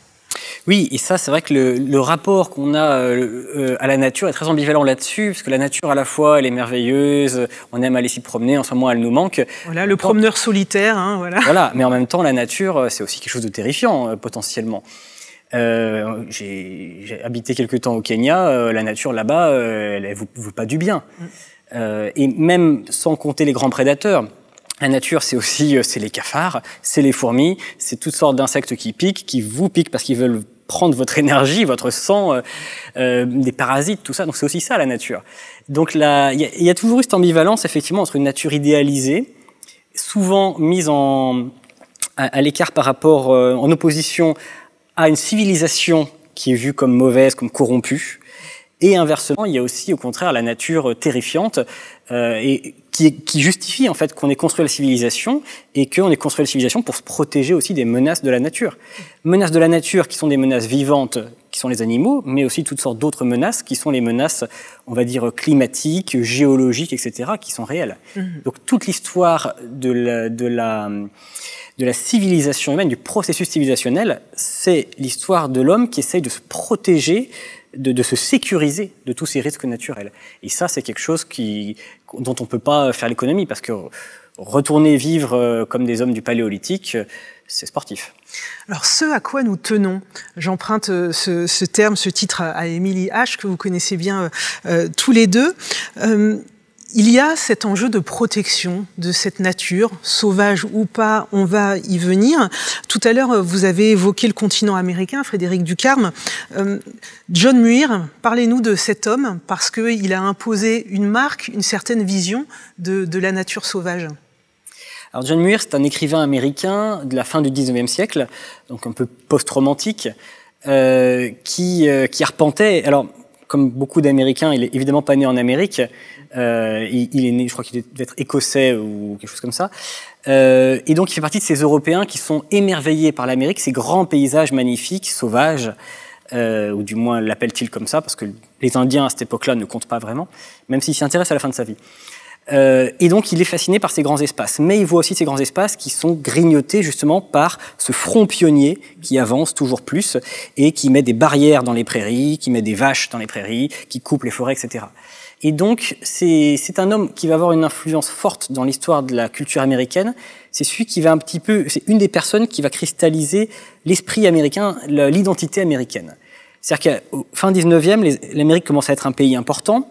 Oui, et ça, c'est vrai que le, rapport qu'on a euh, à la nature est très ambivalent là-dessus, parce que la nature, à la fois, elle est merveilleuse, on aime aller s'y promener, en ce moment, elle nous manque. Voilà, le promeneur solitaire, hein, voilà. Voilà, mais en même temps, la nature, c'est aussi quelque chose de terrifiant, potentiellement. J'ai habité quelque temps au Kenya, la nature là-bas, elle ne vous, vous, pas du bien. Mm. Euh, et même sans compter les grands prédateurs. La nature, c'est aussi euh, c'est les cafards, c'est les fourmis, c'est toutes sortes d'insectes qui piquent, qui vous piquent parce qu'ils veulent prendre votre énergie, votre sang, euh, euh des parasites, tout ça. Donc c'est aussi ça la nature. Donc il y, a toujours eu cette ambivalence effectivement entre une nature idéalisée, souvent mise en, à, à l'écart par rapport, en opposition à une civilisation qui est vue comme mauvaise, comme corrompue, et inversement, il y a aussi au contraire la nature terrifiante euh, et qui, qui, justifie en fait qu'on ait construit la civilisation et qu'on ait construit la civilisation pour se protéger aussi des menaces de la nature. Menaces de la nature qui sont des menaces vivantes, qui sont les animaux, mais aussi toutes sortes d'autres menaces qui sont les menaces, on va dire climatiques, géologiques, etc., qui sont réelles. Mmh. Donc toute l'histoire de la, de la de la civilisation humaine, du processus civilisationnel, c'est l'histoire de l'homme qui essaye de se protéger de, de, se sécuriser de tous ces risques naturels. Et ça, c'est quelque chose qui, dont on ne peut pas faire l'économie, parce que retourner vivre euh, comme des hommes du paléolithique, c'est sportif. Alors, ce à quoi nous tenons, j'emprunte euh, ce, ce, terme, ce titre à Émilie H, que vous connaissez bien euh, tous les deux. Il y a cet enjeu de protection de cette nature, sauvage ou pas, on va y venir. Tout à l'heure, vous avez évoqué le continent américain, Frédéric Ducarme. Euh, John Muir, parlez-nous de cet homme, parce qu'il a imposé une marque, une certaine vision de, de la nature sauvage. Alors John Muir, c'est un écrivain américain de la fin du 19e siècle, donc un peu post-romantique, euh, qui, euh, qui arpentait... Alors, comme beaucoup d'Américains, il est évidemment pas né en Amérique. Euh, il, est né, je crois qu'il est être écossais ou quelque chose comme ça. Euh, et donc, il fait partie de ces Européens qui sont émerveillés par l'Amérique, ces grands paysages magnifiques, sauvages, euh, ou du moins l'appelle-t-il comme ça, parce que les Indiens à cette époque-là ne comptent pas vraiment, même s'il s'y intéresse à la fin de sa vie. Euh, et donc, il est fasciné par ces grands espaces. Mais il voit aussi ces grands espaces qui sont grignotés justement par ce front pionnier qui avance toujours plus et qui met des barrières dans les prairies, qui met des vaches dans les prairies, qui coupe les forêts, etc. Et donc, c'est un homme qui va avoir une influence forte dans l'histoire de la culture américaine. C'est celui qui va un petit peu, c'est une des personnes qui va cristalliser l'esprit américain, l'identité américaine. C'est-à-dire qu'au fin 19e, l'Amérique commence à être un pays important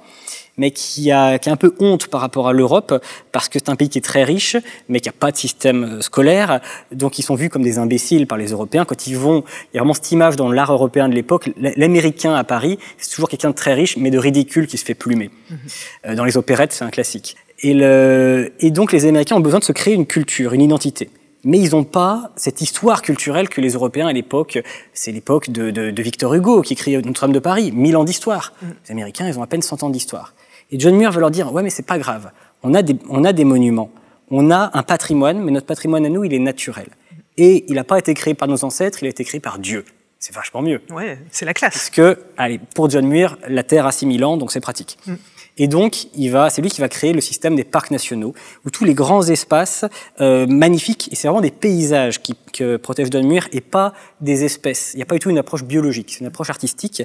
mais qui a, qui a un peu honte par rapport à l'Europe, parce que c'est un pays qui est très riche, mais qui n'a pas de système euh, scolaire. Donc ils sont vus comme des imbéciles par les Européens. Quand ils vont, il y a vraiment cette image dans l'art européen de l'époque, l'Américain à Paris, c'est toujours quelqu'un de très riche, mais de ridicule qui se fait plumer. Mhm. Euh, dans les opérettes, c'est un classique. Et, le, et donc les Américains ont besoin de se créer une culture, une identité mais ils n'ont pas cette histoire culturelle que les Européens à l'époque, c'est l'époque de, de, de, Victor Hugo qui écrit Notre-Dame de Paris, mille ans d'histoire. Mhm. Les Américains, ils ont à peine 100 ans d'histoire. Et John Muir veut leur dire, ouais, mais c'est pas grave. On a des, on a des monuments. On a un patrimoine, mais notre patrimoine à nous, il est naturel. Et il n'a pas été créé par nos ancêtres, il a été créé par Dieu. C'est vachement mieux. Ouais, c'est la classe. Parce que, allez, pour John Muir, la Terre a 6000 ans, donc c'est pratique. Mm. Et donc, il va, c'est lui qui va créer le système des parcs nationaux, où tous les grands espaces euh, magnifiques, et c'est vraiment des paysages qui, que protège Don Muir, et pas des espèces. Il n'y a pas du tout une approche biologique, c'est une approche artistique.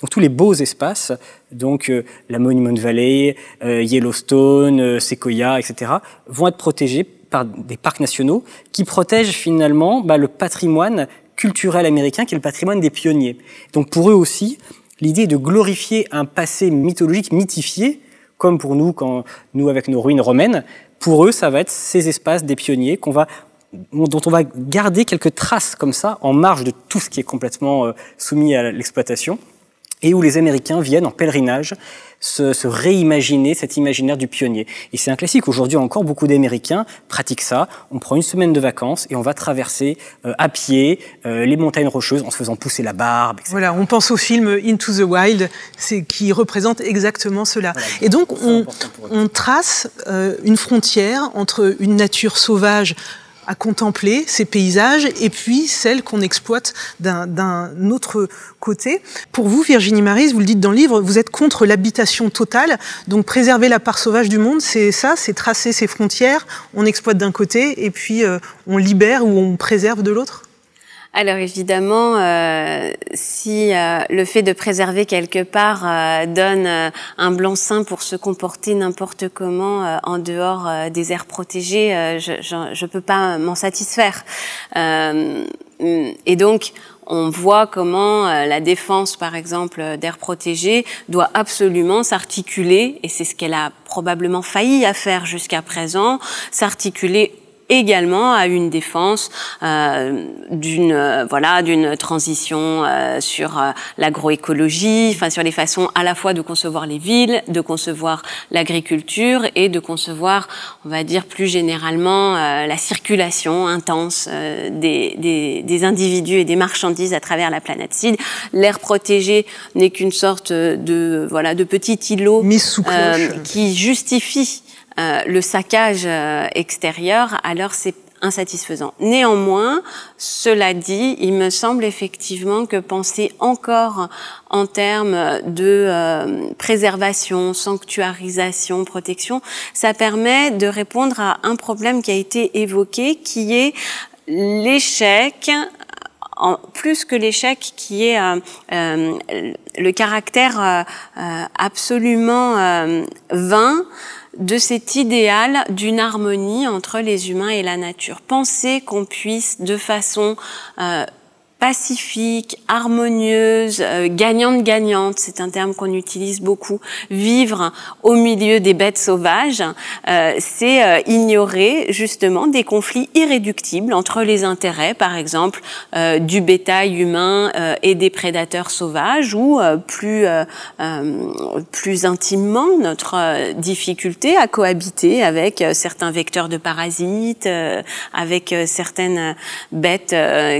Donc tous les beaux espaces, donc euh, la Monument Valley, euh, Yellowstone, euh, Sequoia, etc., vont être protégés par des parcs nationaux qui protègent finalement bah, le patrimoine culturel américain, qui est le patrimoine des pionniers. Donc pour eux aussi, l'idée de glorifier un passé mythologique mythifié, comme pour nous, quand nous avec nos ruines romaines, pour eux, ça va être ces espaces des pionniers qu'on va dont on va garder quelques traces comme ça en marge de tout ce qui est complètement euh, soumis à l'exploitation et où les Américains viennent en pèlerinage se, se, réimaginer cet imaginaire du pionnier. Et c'est un classique. Aujourd'hui encore, beaucoup d'Américains pratiquent ça. On prend une semaine de vacances et on va traverser euh, à pied euh, les montagnes rocheuses en se faisant pousser la barbe. Etc. Voilà, on pense au film Into the Wild, c'est qui représente exactement cela. et donc on, on, trace euh, une frontière entre une nature sauvage à contempler ces paysages et puis celles qu'on exploite d'un autre côté. Pour vous, Virginie Maris, vous le dites dans le livre, vous êtes contre l'habitation totale, donc préserver la part sauvage du monde, c'est ça, c'est tracer ces frontières, on exploite d'un côté et puis euh, on libère ou on préserve de l'autre? Alors évidemment, euh, si euh, le fait de préserver quelque part euh, donne euh, un blanc-seing pour se comporter n'importe comment euh, en dehors des aires protégées, je ne peux pas m'en satisfaire. et donc, on voit comment la défense, par exemple, d'aires protégées doit absolument s'articuler, et c'est ce qu'elle a probablement failli à faire jusqu'à présent, s'articuler également à une défense euh, d'une euh, voilà d'une transition euh, sur euh, l'agroécologie, enfin sur les façons à la fois de concevoir les villes, de concevoir l'agriculture et de concevoir, on va dire plus généralement, euh, la circulation intense des, des, des, individus et des marchandises à travers la planète. Si l'air protégé n'est qu'une sorte de voilà de petit îlot qui justifie euh, le saccage euh, extérieur, alors c'est insatisfaisant. Néanmoins, cela dit, il me semble effectivement que penser encore en termes de euh, préservation, sanctuarisation, protection, ça permet de répondre à un problème qui a été évoqué, qui est l'échec plus que l'échec qui est le caractère absolument vain de cet idéal d'une harmonie entre les humains et la nature. Penser qu'on puisse de façon euh, pacifique, harmonieuse, euh, gagnante-gagnante, c'est un terme qu'on utilise beaucoup, vivre au milieu des bêtes sauvages, euh, c'est euh, ignorer justement des conflits irréductibles entre les intérêts, par exemple, du bétail humain et des prédateurs sauvages, ou plus, plus intimement notre difficulté à cohabiter avec certains vecteurs de parasites, avec certaines bêtes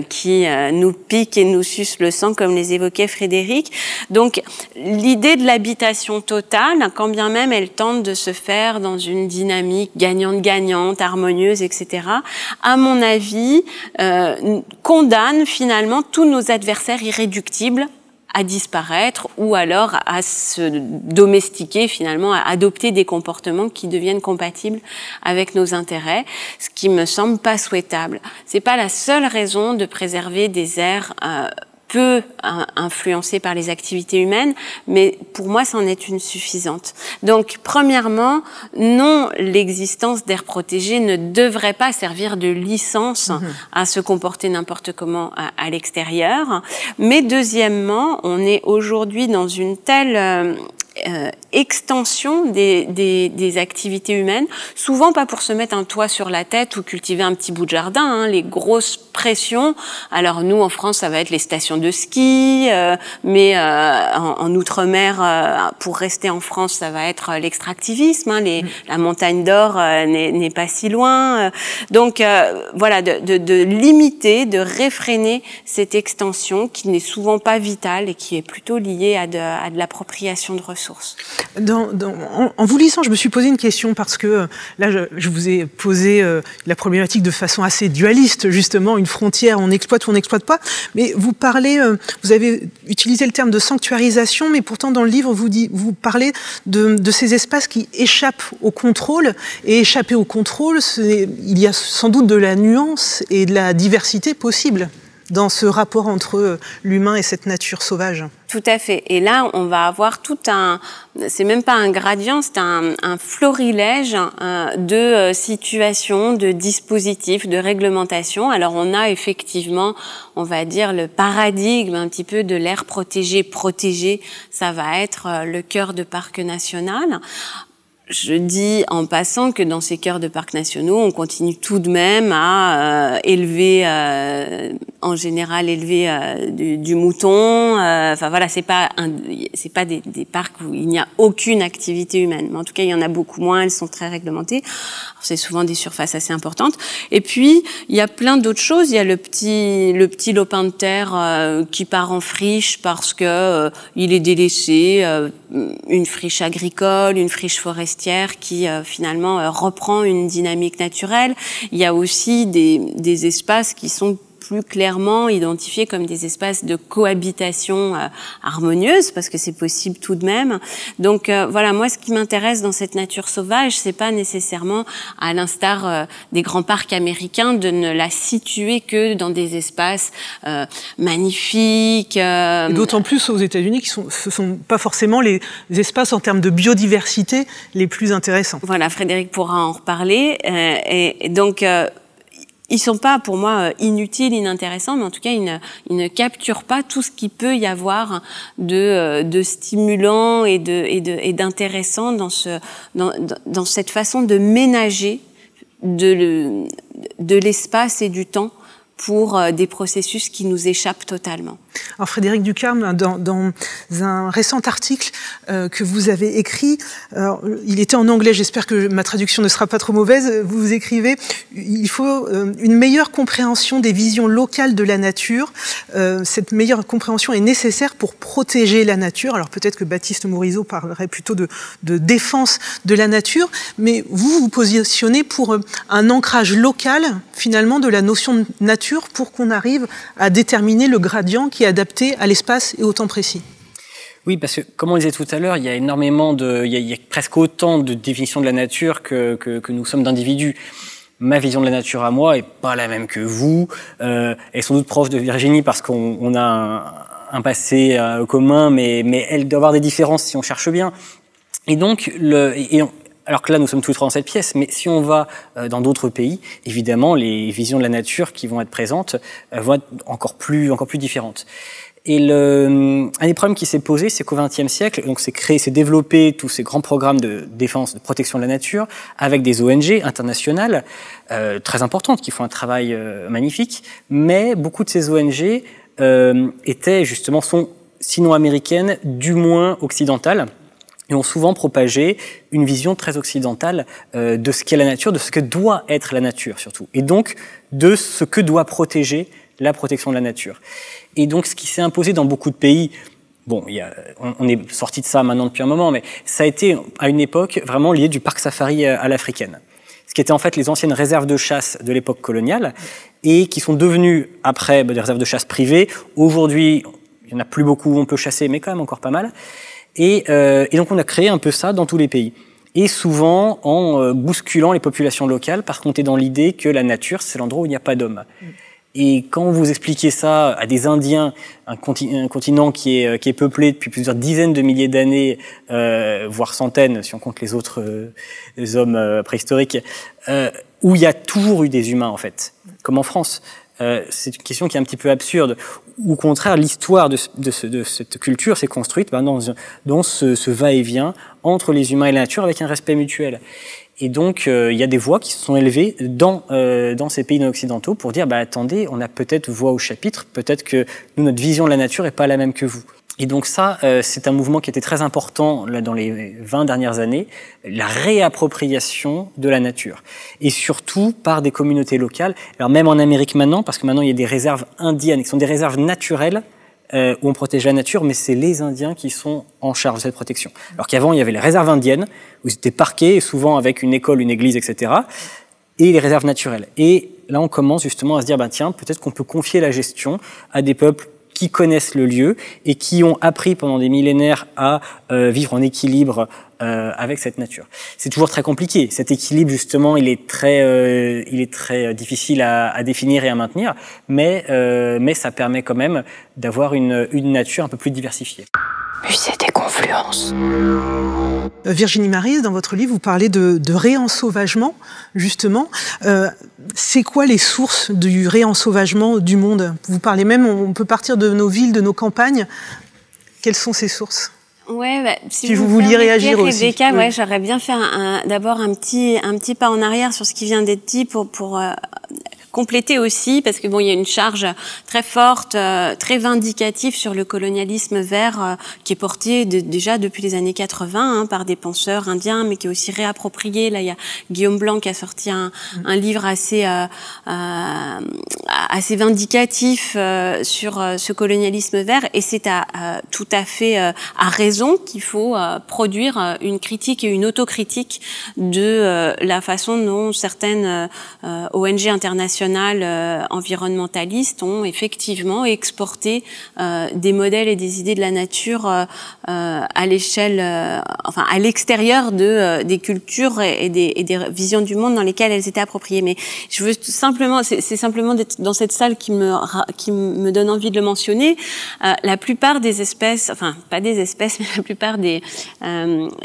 qui nous pique et nous suce le sang, comme les évoquait Frédéric. Donc, l'idée de l'habitation totale, quand bien même elle tente de se faire dans une dynamique gagnante-gagnante, harmonieuse, etc., à mon avis, euh, condamne finalement tous nos adversaires irréductibles à disparaître ou alors à se domestiquer finalement, à adopter des comportements qui deviennent compatibles avec nos intérêts, ce qui me semble pas souhaitable. C'est pas la seule raison de préserver des aires euh, peu influencé par les activités humaines, mais pour moi, c'en est une suffisante. Donc, premièrement, non, l'existence d'aires protégées ne devrait pas servir de licence mhm. à se comporter n'importe comment à, à l'extérieur. Mais deuxièmement, on est aujourd'hui dans une telle euh, euh, extension des, des, des, activités humaines, souvent pas pour se mettre un toit sur la tête ou cultiver un petit bout de jardin, hein, les grosses pressions. Alors nous, en France, ça va être les stations de ski, euh, mais euh, en, en outre-mer, euh, pour rester en France, ça va être l'extractivisme. Hein, les, mm. La montagne d'or n'est pas si loin. Donc voilà, de, de, de limiter, de réfréner cette extension qui n'est souvent pas vitale et qui est plutôt liée à de, à de l'appropriation de ressources. En, vous lisant, je me suis posé une question parce que euh, là, je, vous ai posé euh, la problématique de façon assez dualiste, justement, une frontière, on exploite ou on n'exploite pas. Mais vous parlez, euh, vous avez utilisé le terme de sanctuarisation, mais pourtant dans le livre, vous parlez de, de ces espaces qui échappent au contrôle. Et échapper au contrôle, il y a sans doute de la nuance et de la diversité possible dans ce rapport entre l'humain et cette nature sauvage. Tout à fait. Et là, on va avoir tout un, c'est même pas un gradient, c'est un, un, florilège euh, de euh, situations, de dispositifs, de réglementations. Alors, on a effectivement, on va dire, le paradigme un petit peu de l'air protégé, protégé. Ça va être euh, le cœur de parc national je dis en passant que dans ces cœurs de parcs nationaux, on continue tout de même à euh, élever, euh, en général, élever euh, du, mouton. Enfin voilà, c'est pas c'est pas des, des, parcs où il n'y a aucune activité humaine. Mais en tout cas, il y en a beaucoup moins. Elles sont très réglementées. C'est souvent des surfaces assez importantes. Et puis il y a plein d'autres choses. Il y a le petit le petit lopin de terre qui part en friche parce que il est délaissé, une friche agricole, une friche forestière qui euh, finalement euh, reprend une dynamique naturelle. Il y a aussi des, des espaces qui sont plus clairement identifiés comme des espaces de cohabitation euh, harmonieuse, parce que c'est possible tout de même. Donc euh, voilà, moi ce qui m'intéresse dans cette nature sauvage, c'est pas nécessairement, à l'instar euh, des grands parcs américains, de ne la situer que dans des espaces magnifiques. D'autant plus aux États-Unis, qui sont, ce sont pas forcément les espaces en termes de biodiversité les plus intéressants. Voilà, Frédéric pourra en reparler. et, et donc ils sont pas pour moi euh, inutiles, inintéressants, mais en tout cas ils ne, capturent pas tout ce qui peut y avoir de, euh, stimulant et d'intéressant dans ce dans, dans cette façon de ménager de l'espace et du temps pour euh, des processus qui nous échappent totalement. Alors Frédéric Ducarme, dans, un récent article euh, que vous avez écrit, il était en anglais, j'espère que ma traduction ne sera pas trop mauvaise, vous écrivez il faut euh, une meilleure compréhension des visions locales de la nature. Cette meilleure compréhension est nécessaire pour protéger la nature. Alors peut-être que Baptiste Morisot parlerait plutôt de, de, défense de la nature, mais vous vous positionnez pour un ancrage local finalement de la notion de nature pour qu'on arrive à déterminer le gradient qui adapté à l'espace et au temps précis. Oui, parce que, comme on disait tout à l'heure, il y a énormément de, il y a, presque autant de définitions de la nature que, nous sommes d'individus. Ma vision de la nature à moi est pas la même que vous. Euh, elle est sans doute proche de Virginie parce qu'on on a un, passé euh, commun, mais, elle doit avoir des différences si on cherche bien. Et donc, le, alors que là, nous sommes tous trois dans cette pièce, mais si on va euh, dans d'autres pays, évidemment, les visions de la nature qui vont être présentes euh, vont être encore plus, encore plus différentes. Et le, un des problèmes qui s'est posé, c'est qu'au XXe siècle, donc c'est créé, c'est développé tous ces grands programmes de défense, de protection de la nature, avec des ONG internationales euh, très importantes qui font un travail euh, magnifique, mais beaucoup de ces ONG euh, étaient justement sont sinon américaines, du moins occidentales et ont souvent propagé une vision très occidentale euh, de ce qu'est la nature, de ce que doit être la nature surtout, et donc de ce que doit protéger la protection de la nature. Et donc ce qui s'est imposé dans beaucoup de pays, bon, y a, on, est sorti de ça maintenant depuis un moment, mais ça a été à une époque vraiment lié du parc safari à l'africaine. Ce qui était en fait les anciennes réserves de chasse de l'époque coloniale et qui sont devenues après bah, des réserves de chasse privées. Aujourd'hui, Il y en a plus beaucoup, on peut chasser, mais quand même encore pas mal. Et, euh, et donc on a créé un peu ça dans tous les pays. Et souvent en euh, bousculant les populations locales, par contre, dans l'idée que la nature, c'est l'endroit où il n'y a pas d'hommes. Et quand vous expliquez ça à des Indiens, un, continent qui est, qui est peuplé depuis plusieurs dizaines de milliers d'années, euh, voire centaines, si on compte les autres euh, hommes euh, préhistoriques, euh, où il y a toujours eu des humains en fait, comme en France. Euh, c'est une question qui est un petit peu absurde. Au contraire, l'histoire de, de, de, cette culture s'est construite ben, dans, dans ce, ce va-et-vient entre les humains et la nature avec un respect mutuel. Et donc, euh, il y a des voix qui se sont élevées dans, euh, dans ces pays non occidentaux pour dire, bah, attendez, on a peut-être voix au chapitre, peut-être que notre vision de la nature n'est pas la même que vous. Et donc ça, euh, c'est un mouvement qui était très important là, dans les 20 dernières années, la réappropriation de la nature. Et surtout par des communautés locales. Alors même en Amérique maintenant, parce que maintenant il y a des réserves indiennes, qui sont des réserves naturelles, euh, où on protège la nature, mais c'est les Indiens qui sont en charge de cette protection. Alors qu'avant, il y avait les réserves indiennes, où ils étaient parqués, souvent avec une école, une église, etc., et les réserves naturelles. Et là, on commence justement à se dire, ben, tiens, peut-être qu'on peut confier la gestion à des peuples qui connaissent le lieu et qui ont appris pendant des millénaires à euh, vivre en équilibre euh, avec cette nature. C'est toujours très compliqué. Cet équilibre, justement, il est très, euh, il est très difficile à, à, définir et à maintenir, mais, euh, mais ça permet quand même d'avoir une, une nature un peu plus diversifiée. Musée des confluences. Euh, Virginie Marise, dans votre livre, vous parlez de, de réensauvagement, justement. Euh, c'est quoi les sources du réensauvagement du monde? Vous parlez même, on peut partir de nos villes, de nos campagnes. Quelles sont ces sources? Ouais, bah, si, si, vous, vous vouliez réagir Rebecca, aussi. Rebecca, ouais, j'aurais bien fait d'abord un petit, un petit pas en arrière sur ce qui vient d'être dit pour, pour euh, compléter aussi, parce que bon, il y a une charge très forte, euh, très vindicative sur le colonialisme vert euh, qui est porté de, déjà depuis les années 80 hein, par des penseurs indiens, mais qui est aussi réapproprié. Là, il y a Guillaume Blanc qui a sorti un, un livre assez euh, assez vindicatif sur ce colonialisme vert, et c'est à, tout à fait à raison qu'il faut produire une critique et une autocritique de la façon dont certaines ONG internationales euh, environnementalistes ont effectivement exporté euh, des modèles et des idées de la nature euh, à l'échelle, enfin à l'extérieur de des cultures et des, et des, visions du monde dans lesquelles elles étaient appropriées. Mais je veux simplement, c'est simplement dans cette salle qui me qui me donne envie de le mentionner. la plupart des espèces, enfin pas des espèces, mais la plupart des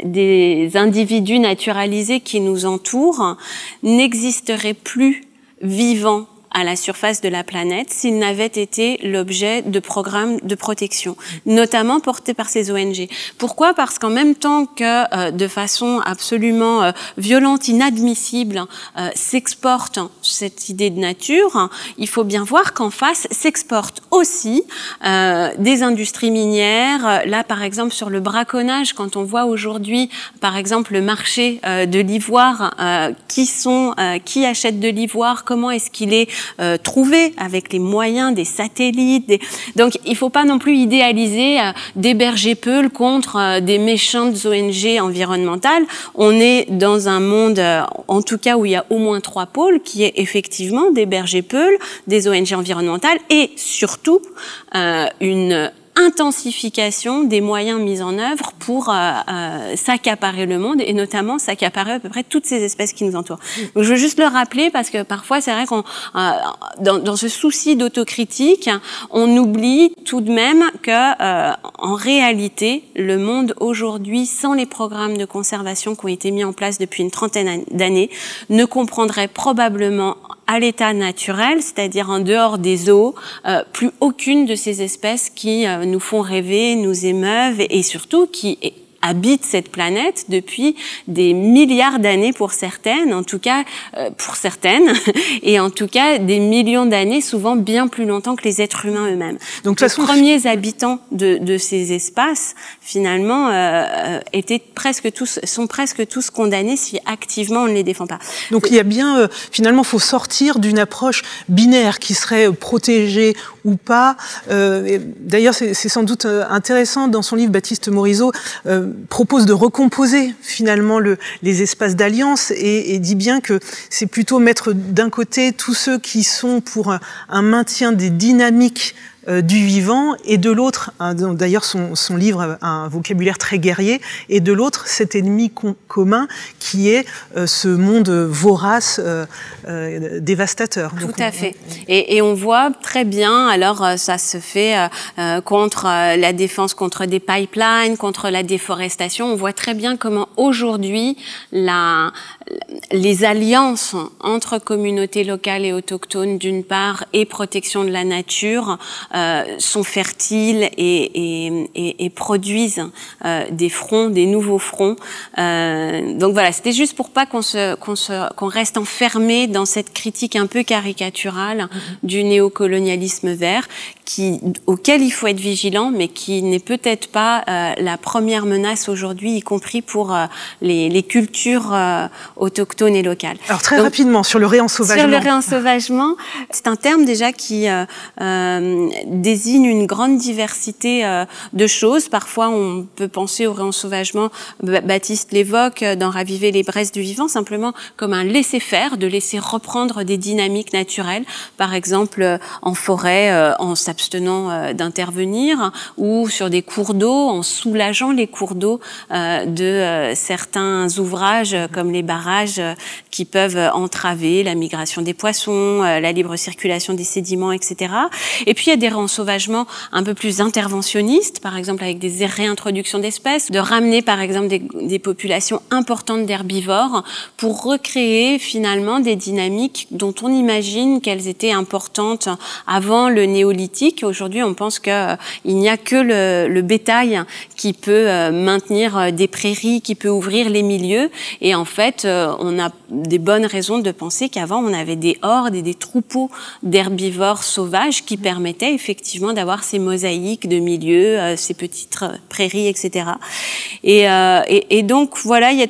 des individus naturalisés qui nous entourent n'existeraient plus vivant à la surface de la planète s'il n'avait été l'objet de programmes de protection, notamment portés par ces ONG. Pourquoi? Parce qu'en même temps que euh, de façon absolument euh, violente, inadmissible, euh, s'exporte cette idée de nature, il faut bien voir qu'en face s'exportent aussi euh, des industries minières. Là, par exemple, sur le braconnage, quand on voit aujourd'hui, par exemple, le marché de l'ivoire, qui sont, qui achètent de l'ivoire, comment est-ce qu'il est euh, trouver avec les moyens des satellites. Des... Donc il ne faut pas non plus idéaliser euh, des bergers peuls contre euh, des méchantes ONG environnementales. On est dans un monde, euh, en tout cas où il y a au moins trois pôles, qui est effectivement des bergers peuls, des ONG environnementales et surtout euh, une intensification des moyens mis en œuvre pour euh, euh, s'accaparer le monde et notamment s'accaparer à peu près toutes ces espèces qui nous entourent. Donc, je veux juste le rappeler parce que parfois c'est vrai qu'on euh, dans, dans, ce souci d'autocritique, on oublie tout de même que euh, en réalité le monde aujourd'hui, sans les programmes de conservation qui ont été mis en place depuis une trentaine d'années, ne comprendrait probablement à l'état naturel, c'est-à-dire en dehors des eaux, euh, plus aucune de ces espèces qui euh, nous font rêver, nous émeuvent et, et surtout qui habitent cette planète depuis des milliards d'années pour certaines, en tout cas euh, pour certaines, et en tout cas des millions d'années, souvent bien plus longtemps que les êtres humains eux-mêmes. Donc les façon, premiers habitants de, de, ces espaces, finalement, euh, euh, étaient presque tous, sont presque tous condamnés si activement on ne les défend pas. Donc il y a bien, euh, finalement, faut sortir d'une approche binaire qui serait protégée ou pas. Euh, D'ailleurs, c'est sans doute intéressant dans son livre, Baptiste Morisot propose de recomposer finalement le, les espaces d'alliance et, dit bien que c'est plutôt mettre d'un côté tous ceux qui sont pour un, maintien des dynamiques euh, du vivant, et de l'autre, d'ailleurs son, son, livre a un vocabulaire très guerrier, et de l'autre cet ennemi commun qui est euh, ce monde vorace, euh, dévastateur. Tout à fait. Et, et, on voit très bien, alors ça se fait contre la défense contre des pipelines, contre la déforestation, on voit très bien comment aujourd'hui la, les alliances entre communautés locales et autochtones d'une part et protection de la nature euh, sont fertiles et, et, et, produisent euh, des fronts, des nouveaux fronts. Euh, donc voilà, c'était juste pour pas qu'on se, qu'on se, qu'on reste enfermé dans cette critique un peu caricaturale mm-hmm. du néocolonialisme vert, qui, auquel il faut être vigilant, mais qui n'est peut-être pas euh, la première menace aujourd'hui, y compris pour euh, les, les, cultures euh, autochtones et locales. Alors très rapidement sur le réensauvagement. Sur le réensauvagement, c'est un terme déjà qui désigne une grande diversité de choses. Parfois, on peut penser au réensauvagement. Baptiste l'évoque dans Raviver les braises du vivant, simplement comme un laisser faire, de laisser reprendre des dynamiques naturelles, par exemple en forêt, en s'abstenant euh, d'intervenir, ou sur des cours d'eau, en soulageant les cours d'eau euh, de euh, certains ouvrages comme les barrages qui peuvent entraver la migration des poissons, la libre circulation des sédiments, etc. Et puis il y a des rensauvagements un peu plus interventionnistes, par exemple avec des réintroductions d'espèces, de ramener par exemple des, des populations importantes d'herbivores pour recréer finalement des dynamiques dont on imagine qu'elles étaient importantes avant le néolithique Aujourd'hui, on pense qu'il euh, n'y a que le, bétail qui peut euh, maintenir euh, des prairies, qui peut ouvrir les milieux. Et en fait, on a des bonnes raisons de penser qu'avant, on avait des hordes et des troupeaux d'herbivores sauvages qui permettaient effectivement d'avoir ces mosaïques de milieux, ces petites prairies, etc. Et, et donc, voilà, il y a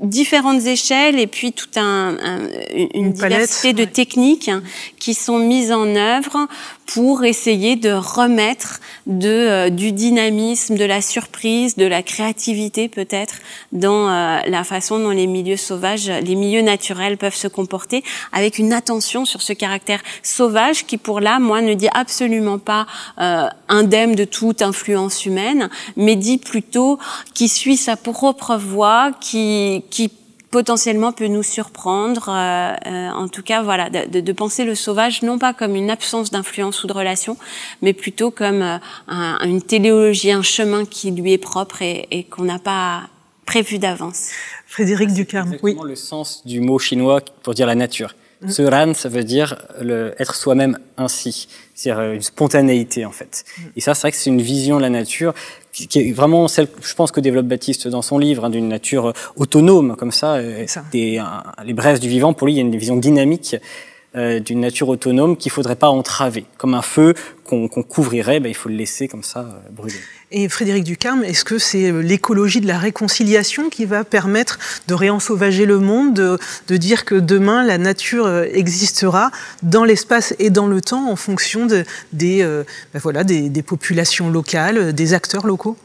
différentes échelles et puis toute un, une, diversité de techniques qui sont mises en œuvre pour essayer de remettre de, euh, du dynamisme, de la surprise, de la créativité peut-être dans euh, la façon dont les milieux sauvages, les milieux naturels peuvent se comporter, avec une attention sur ce caractère sauvage qui pour là, moi, ne dit absolument pas euh, indemne de toute influence humaine, mais dit plutôt qui suit sa propre voie, qui, qui potentiellement peut nous surprendre. Euh, euh, en tout cas, voilà, de, de, penser le sauvage non pas comme une absence d'influence ou de relation, mais plutôt comme euh, une téléologie, un chemin qui lui est propre et, et qu'on n'a pas prévu d'avance. Frédéric Ducarme, oui. le sens du mot chinois pour dire la nature. Mm. Seran, ça veut dire le, être soi-même ainsi, c'est-à-dire une spontanéité en fait. Mm. Et ça, c'est vrai que c'est une vision de la nature qui est vraiment celle, je pense, que développe Baptiste dans son livre, hein, d'une nature euh, autonome, comme ça. Euh, des, les braises du vivant, pour lui, il y a une vision dynamique euh, d'une nature autonome qu'il faudrait pas entraver. Comme un feu qu'on couvrirait, ben, il faut le laisser comme ça brûler. Et Frédéric Ducarme, est-ce que c'est l'écologie de la réconciliation qui va permettre de réensauvager le monde, de, de dire que demain la nature existera dans l'espace et dans le temps en fonction de, des, ben voilà, des, des populations locales, des acteurs locaux?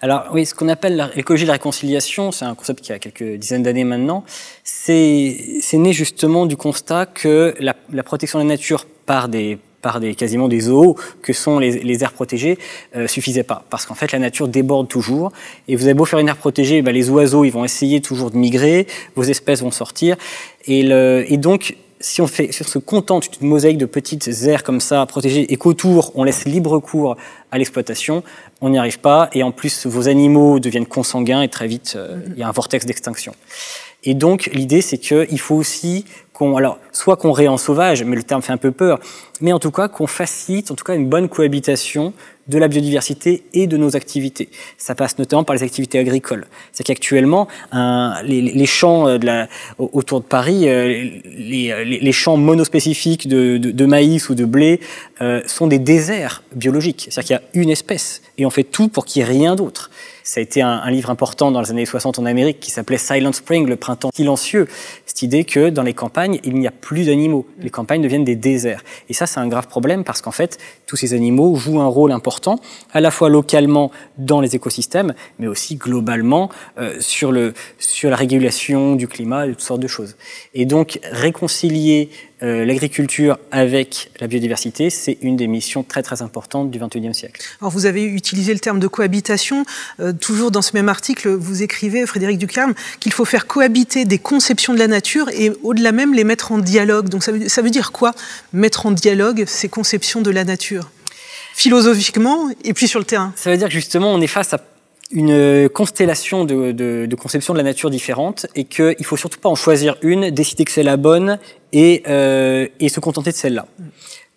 Alors oui, ce qu'on appelle l'écologie de la réconciliation, c'est un concept qui a quelques dizaines d'années maintenant, c'est né justement du constat que la, la, protection de la nature par des par des quasiment des zoos que sont les, les aires protégées euh, suffisait pas. Parce qu'en fait la nature déborde toujours. Et vous avez beau faire une aire protégée, ben, les oiseaux ils vont essayer toujours de migrer, vos espèces vont sortir. Et, le, et donc si on, fait, si on se contente d'une mosaïque de petites aires comme ça protégées et qu'autour on laisse libre cours à l'exploitation, on n'y arrive pas et en plus vos animaux deviennent consanguins et très vite euh, il y a un vortex d'extinction. Et donc l'idée c'est qu'il faut aussi qu'on, alors soit qu'on réensauvage, mais le terme fait un peu peur, mais en tout cas qu'on facilite en tout cas une bonne cohabitation de la biodiversité et de nos activités. Ça passe notamment par les activités agricoles. C'est qu'actuellement, les, champs euh, autour de Paris, euh, les, les, champs monospécifiques de, maïs ou de blé euh, sont des déserts biologiques. C'est-à-dire qu'il y a une espèce et on fait tout pour qu'il n'y ait rien d'autre. Ça a été un, un, livre important dans les années 60 en Amérique qui s'appelait Silent Spring, le printemps silencieux. Cette idée que dans les campagnes, il n'y a plus d'animaux. Les campagnes deviennent des déserts. Et ça, c'est un grave problème parce qu'en fait, tous ces animaux jouent un rôle important, à la fois localement dans les écosystèmes, mais aussi globalement euh, sur, le, sur la régulation du climat et toutes sortes de choses. Et donc, réconcilier euh, l'agriculture avec la biodiversité, c'est une des missions très très importantes du XXIe siècle. Alors vous avez utilisé le terme de cohabitation. Euh, toujours dans ce même article, vous écrivez, Frédéric Ducarme, qu'il faut faire cohabiter des conceptions de la nature et au-delà même les mettre en dialogue. Donc ça veut, ça veut dire quoi Mettre en dialogue ces conceptions de la nature? Philosophiquement et puis sur le terrain. Ça veut dire que justement on est face à une constellation de, de, de conceptions de la nature différentes et qu'il ne faut surtout pas en choisir une, décider que c'est la bonne et, euh, et se contenter de celle-là.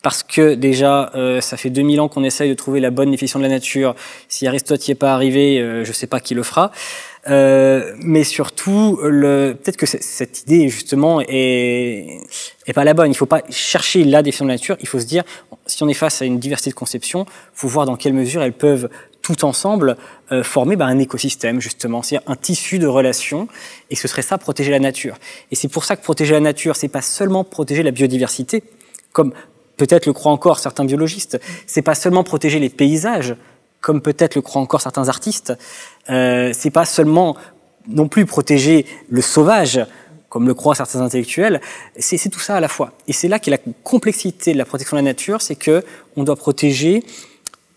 Parce que déjà, euh, ça fait 2000 ans qu'on essaye de trouver la bonne définition de la nature. Si Aristote n'y est pas arrivé, euh, je ne sais pas qui le fera. Euh, mais surtout, peut-être que cette idée justement est, est pas la bonne. Il ne faut pas chercher la définition de la nature. Il faut se dire, si on est face à une diversité de conceptions, faut voir dans quelle mesure elles peuvent tout ensemble euh, former bah, un écosystème justement, c'est un tissu de relations, et ce serait ça protéger la nature. Et c'est pour ça que protéger la nature, c'est pas seulement protéger la biodiversité, comme peut-être le croient encore certains biologistes. C'est pas seulement protéger les paysages, comme peut-être le croient encore certains artistes. Euh, c'est pas seulement non plus protéger le sauvage, comme le croient certains intellectuels. C'est tout ça à la fois. Et c'est là qu'est la complexité de la protection de la nature, c'est que on doit protéger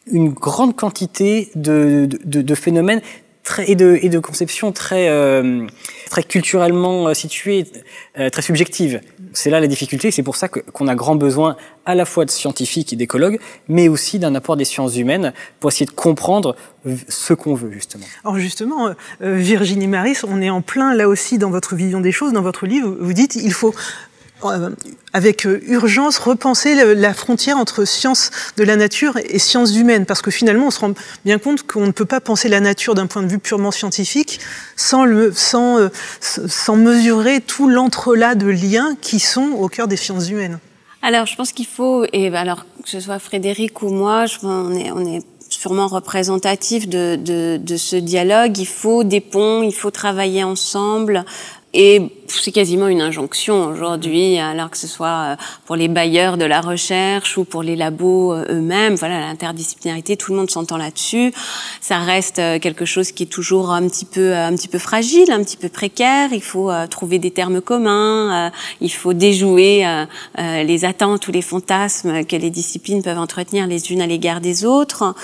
une grande quantité de, de, de phénomènes très, et, de, et de conceptions très, euh, très culturellement euh, situées, euh, très subjectives. C'est là la difficulté, c'est pour ça qu'on a grand besoin à la fois de scientifiques et d'écologues, mais aussi d'un apport des sciences humaines pour essayer de comprendre ce qu'on veut, justement. Alors justement, Virginie Maris, on est en plein là aussi dans votre vision des choses, dans votre livre, vous dites il faut euh, avec euh, urgence repenser la frontière entre sciences de la nature et sciences humaines, parce que finalement on se rend bien compte qu'on ne peut pas penser la nature d'un point de vue purement scientifique sans, le, sans, euh, sans mesurer tout l'entrelac de liens qui sont au cœur des sciences humaines. Alors je pense qu'il faut, et alors que ce soit Frédéric ou moi, je, on est, on est sûrement représentatif de, de, de, ce dialogue. Il faut des ponts, il faut travailler ensemble. Et c'est quasiment une injonction aujourd'hui, alors que ce soit euh, pour les bailleurs de la recherche ou pour les labos euh, eux-mêmes. Voilà, l'interdisciplinarité, tout le monde s'entend là-dessus. Ça reste euh, quelque chose qui est toujours un petit peu, un petit peu fragile, un petit peu précaire. Il faut trouver des termes communs. Il faut déjouer les attentes ou les fantasmes que les disciplines peuvent entretenir les unes à l'égard des autres.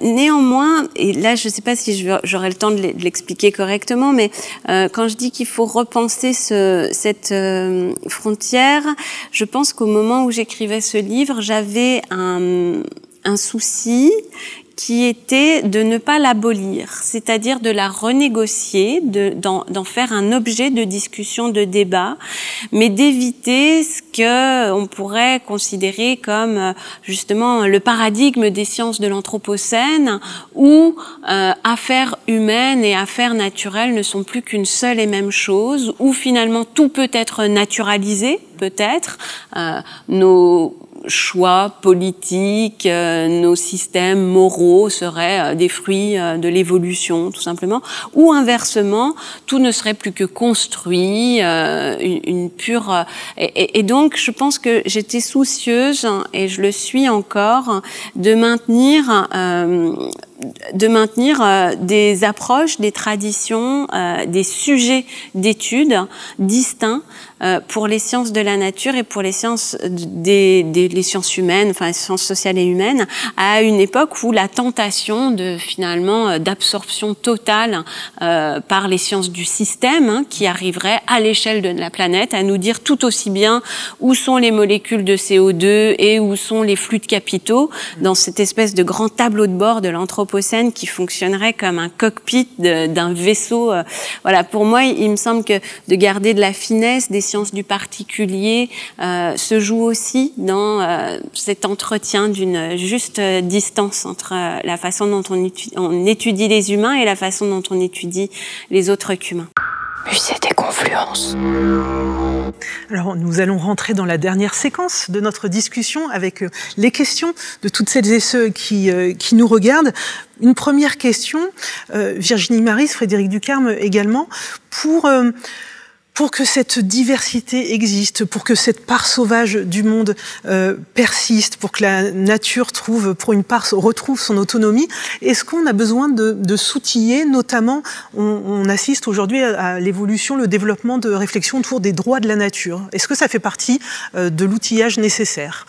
Néanmoins, et là, je ne sais pas si j'aurai le temps de l'expliquer correctement, mais quand je dis qu'il faut repenser ce, cette euh, frontière, je pense qu'au moment où j'écrivais ce livre, j'avais un souci qui était de ne pas l'abolir, c'est-à-dire de la renégocier, d'en faire un objet de discussion, de débat, mais d'éviter ce que on pourrait considérer comme euh, justement le paradigme des sciences de l'anthropocène, où euh, affaires humaines et affaires naturelles ne sont plus qu'une seule et même chose, où finalement tout peut être naturalisé, peut-être. Euh, nos choix politiques, euh, nos systèmes moraux seraient euh, des fruits euh, de l'évolution, tout simplement, ou inversement, tout ne serait plus que construit, une, une, pure. Et, et, donc, je pense que j'étais soucieuse, et je le suis encore, de maintenir de maintenir euh, des approches, des traditions, euh, des sujets d'études distincts euh, pour les sciences de la nature et pour les sciences des, des les sciences humaines, enfin les sciences sociales et humaines, à une époque où la tentation de finalement d'absorption totale par les sciences du système, hein, qui arriverait à l'échelle de la planète à nous dire tout aussi bien où sont les molécules de CO2 et où sont les flux de capitaux dans cette espèce de grand tableau de bord de l'anthropologie qui fonctionnerait comme un cockpit d'un vaisseau. Euh, voilà, pour moi, il me semble que de garder de la finesse des sciences du particulier euh, se joue aussi dans euh, cet entretien d'une juste distance entre la façon dont on étudie, on étudie les humains et la façon dont on étudie les autres humains. Musée des confluences. Alors, nous allons rentrer dans la dernière séquence de notre discussion avec euh, les questions de toutes celles et ceux qui, euh, qui nous regardent. Une première question, euh, Virginie Maris, Frédéric Ducarme également, pour pour que cette diversité existe, pour que cette part sauvage du monde euh, persiste, pour que la nature trouve, pour une part, retrouve son autonomie, est-ce qu'on a besoin de, s'outiller? Notamment, on, assiste aujourd'hui à, à l'évolution, le développement de réflexions autour des droits de la nature. Est-ce que ça fait partie euh, de l'outillage nécessaire?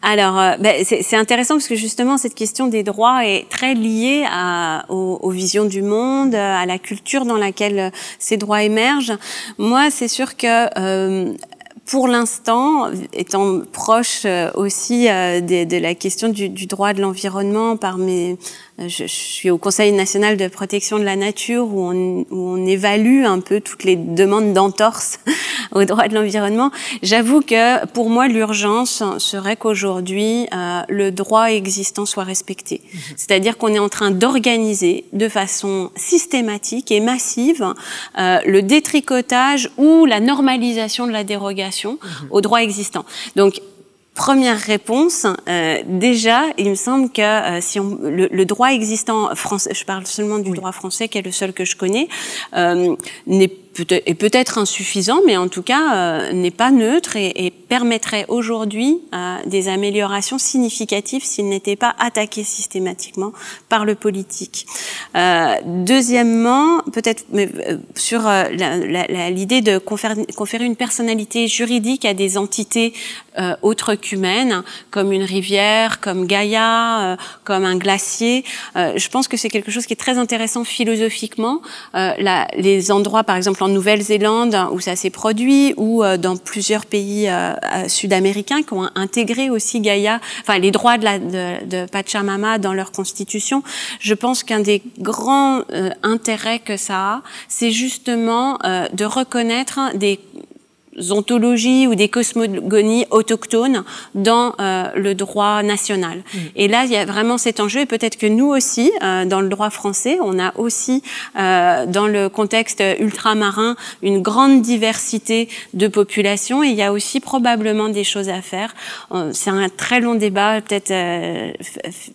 Alors, euh, ben, c'est intéressant parce que justement, cette question des droits est très liée à, aux, aux, visions du monde, à la culture dans laquelle ces droits émergent. Moi, c'est sûr que euh, pour l'instant, étant proche euh, aussi euh, de, la question du droit de l'environnement par mes je, je, suis au Conseil national de protection de la nature où on, où on évalue un peu toutes les demandes d'entorse au droit de l'environnement. J'avoue que pour moi, l'urgence serait qu'aujourd'hui, euh, le droit existant soit respecté. Mmh. C'est-à-dire qu'on est en train d'organiser de façon systématique et massive euh, le détricotage ou la normalisation de la dérogation mmh. au droit existant. Donc, Première réponse, euh, déjà, il me semble que euh, si on, le, le, droit existant français, je parle seulement du oui. droit français qui est le seul que je connais, euh, n'est peut est peut-être insuffisant, mais en tout cas euh, n'est pas neutre et, et permettrait aujourd'hui euh, des améliorations significatives s'il n'était pas attaqué systématiquement par le politique. Euh, deuxièmement, peut-être sur l'idée de conférer, une personnalité juridique à des entités autres qu'humaines, comme une rivière, comme Gaïa, comme un glacier. je pense que c'est quelque chose qui est très intéressant philosophiquement. Les endroits, par exemple, en Nouvelle-Zélande où ça s'est produit ou euh, dans plusieurs pays euh, euh, sud-américains qui ont intégré aussi Gaïa, enfin les droits de, la, de, de Pachamama dans leur constitution. Je pense qu'un des grands intérêts que ça a, c'est justement de reconnaître des ontologies ou des cosmogonies autochtones dans euh, le droit national. Mmh. Et là, il y a vraiment cet enjeu, et peut-être que nous aussi, euh, dans le droit français, on a aussi, euh, dans le contexte ultramarin, une grande diversité de populations, et il y a aussi probablement des choses à faire. Euh, c'est un très long débat, peut-être euh,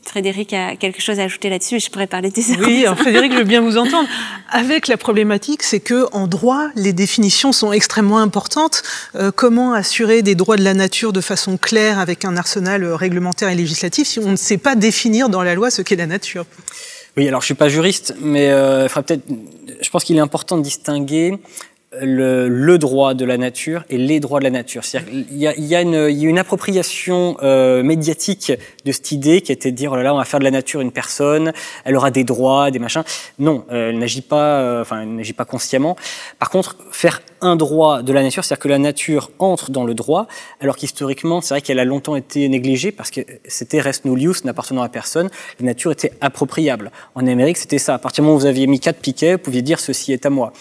Frédéric a quelque chose à ajouter là-dessus, je pourrais parler des Oui, alors Frédéric, je veux bien vous entendre. Avec la problématique, c'est que en droit, les définitions sont extrêmement importantes euh, comment assurer des droits de la nature de façon claire avec un arsenal euh, réglementaire et législatif si on ne sait pas définir dans la loi ce qu'est la nature? Oui, alors je suis pas juriste, mais euh. Je pense qu'il est important de distinguer le, le, droit de la nature et les droits de la nature. C'est-à-dire il y y y a une appropriation euh, médiatique de cette idée qui était de dire oh là là on va faire de la nature une personne, elle aura des droits, des machins. Non, euh, elle n'agit pas, euh, n'agit pas consciemment. Par contre, faire un droit de la nature, c'est-à-dire que la nature entre dans le droit, alors qu'historiquement c'est vrai qu'elle a longtemps été négligée parce que c'était res nullius n'appartenant à personne. La nature était appropriable. En Amérique c'était ça. À partir du moment où vous aviez mis quatre piquets, vous pouviez dire ceci est à moi.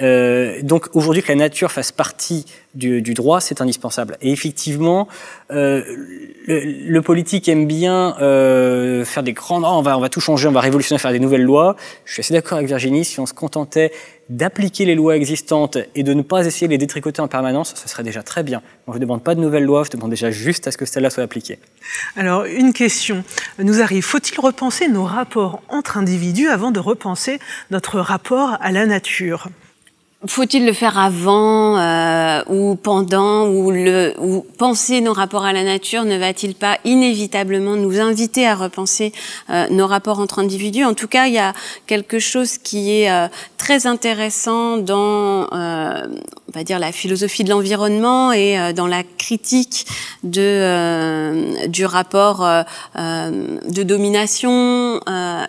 Euh, donc aujourd'hui que la nature fasse partie du, du droit, c'est indispensable. Et effectivement, euh, le, le, politique aime bien euh, faire des grands... Oh, on, va, on va tout changer, on va révolutionner, faire des nouvelles lois. Je suis assez d'accord avec Virginie, si on se contentait d'appliquer les lois existantes et de ne pas essayer de les détricoter en permanence, ce serait déjà très bien. Moi, je ne demande pas de nouvelles lois, je demande déjà juste à ce que celles-là soient appliquées. Alors, une question nous arrive. Faut-il repenser nos rapports entre individus avant de repenser notre rapport à la nature? Faut-il le faire avant euh, ou pendant ou, penser nos rapports à la nature ne va-t-il pas inévitablement nous inviter à repenser euh, nos rapports entre individus? En tout cas, il y a quelque chose qui est euh, très intéressant dans, euh, on va dire, la philosophie de l'environnement et dans la critique du rapport de domination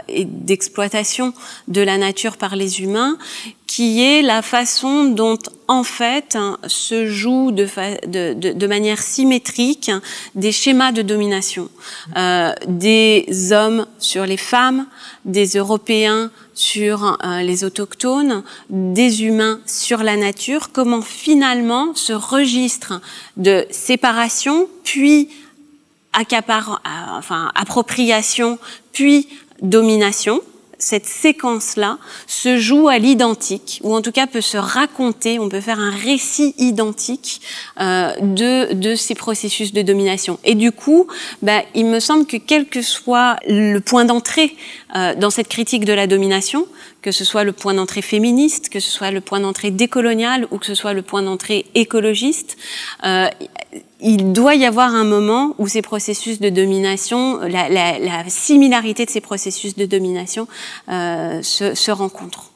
et d'exploitation de la nature par les humains qui est la façon dont en fait se jouent de, de, de, manière symétrique des schémas de domination. Euh, des hommes sur les femmes, des Européens sur euh, les autochtones, des humains sur la nature, comment finalement ce registre de séparation, puis euh, enfin, appropriation, puis domination, cette séquence-là se joue à l'identique, ou en tout cas peut se raconter, on peut faire un récit identique euh, de, de ces processus de domination. Et du coup, bah, il me semble que quel que soit le point d'entrée euh, dans cette critique de la domination, que ce soit le point d'entrée féministe, que ce soit le point d'entrée décolonial ou que ce soit le point d'entrée écologiste, euh, il doit y avoir un moment où ces processus de domination, la, la, la similarité de ces processus de domination euh, se, se rencontrent.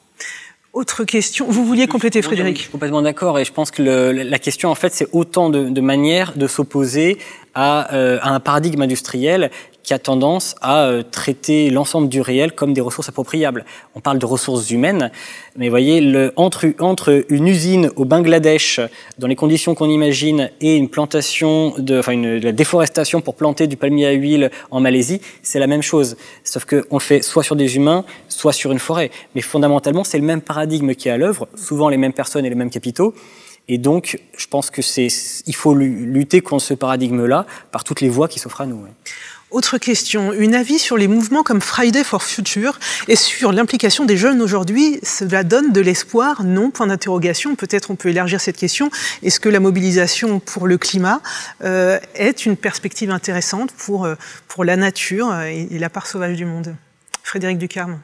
Autre question. Vous vouliez compléter, Frédéric? Je suis complètement d'accord et je pense que le, la question, en fait, c'est autant de, de manières de s'opposer à, euh, à, un paradigme industriel qui a tendance à euh, traiter l'ensemble du réel comme des ressources appropriables. On parle de ressources humaines, mais voyez, le, entre, entre une usine au Bangladesh, dans les conditions qu'on imagine, et une plantation, de, enfin une, de la déforestation pour planter du palmier à huile en Malaisie, c'est la même chose. Sauf qu'on le fait soit sur des humains, soit sur une forêt. Mais fondamentalement, c'est le même paradigme qui est à l'œuvre, souvent les mêmes personnes et les mêmes capitaux. Et donc, je pense que c'est, il faut lutter contre ce paradigme-là par toutes les voies qui s'offrent à nous. Autre question, une avis sur les mouvements comme Friday for Future et sur l'implication des jeunes aujourd'hui, cela donne de l'espoir? Non, point d'interrogation. Peut-être on peut élargir cette question. Est-ce que la mobilisation pour le climat euh, est une perspective intéressante pour, euh, pour la nature et, et la part sauvage du monde? Frédéric Ducarme.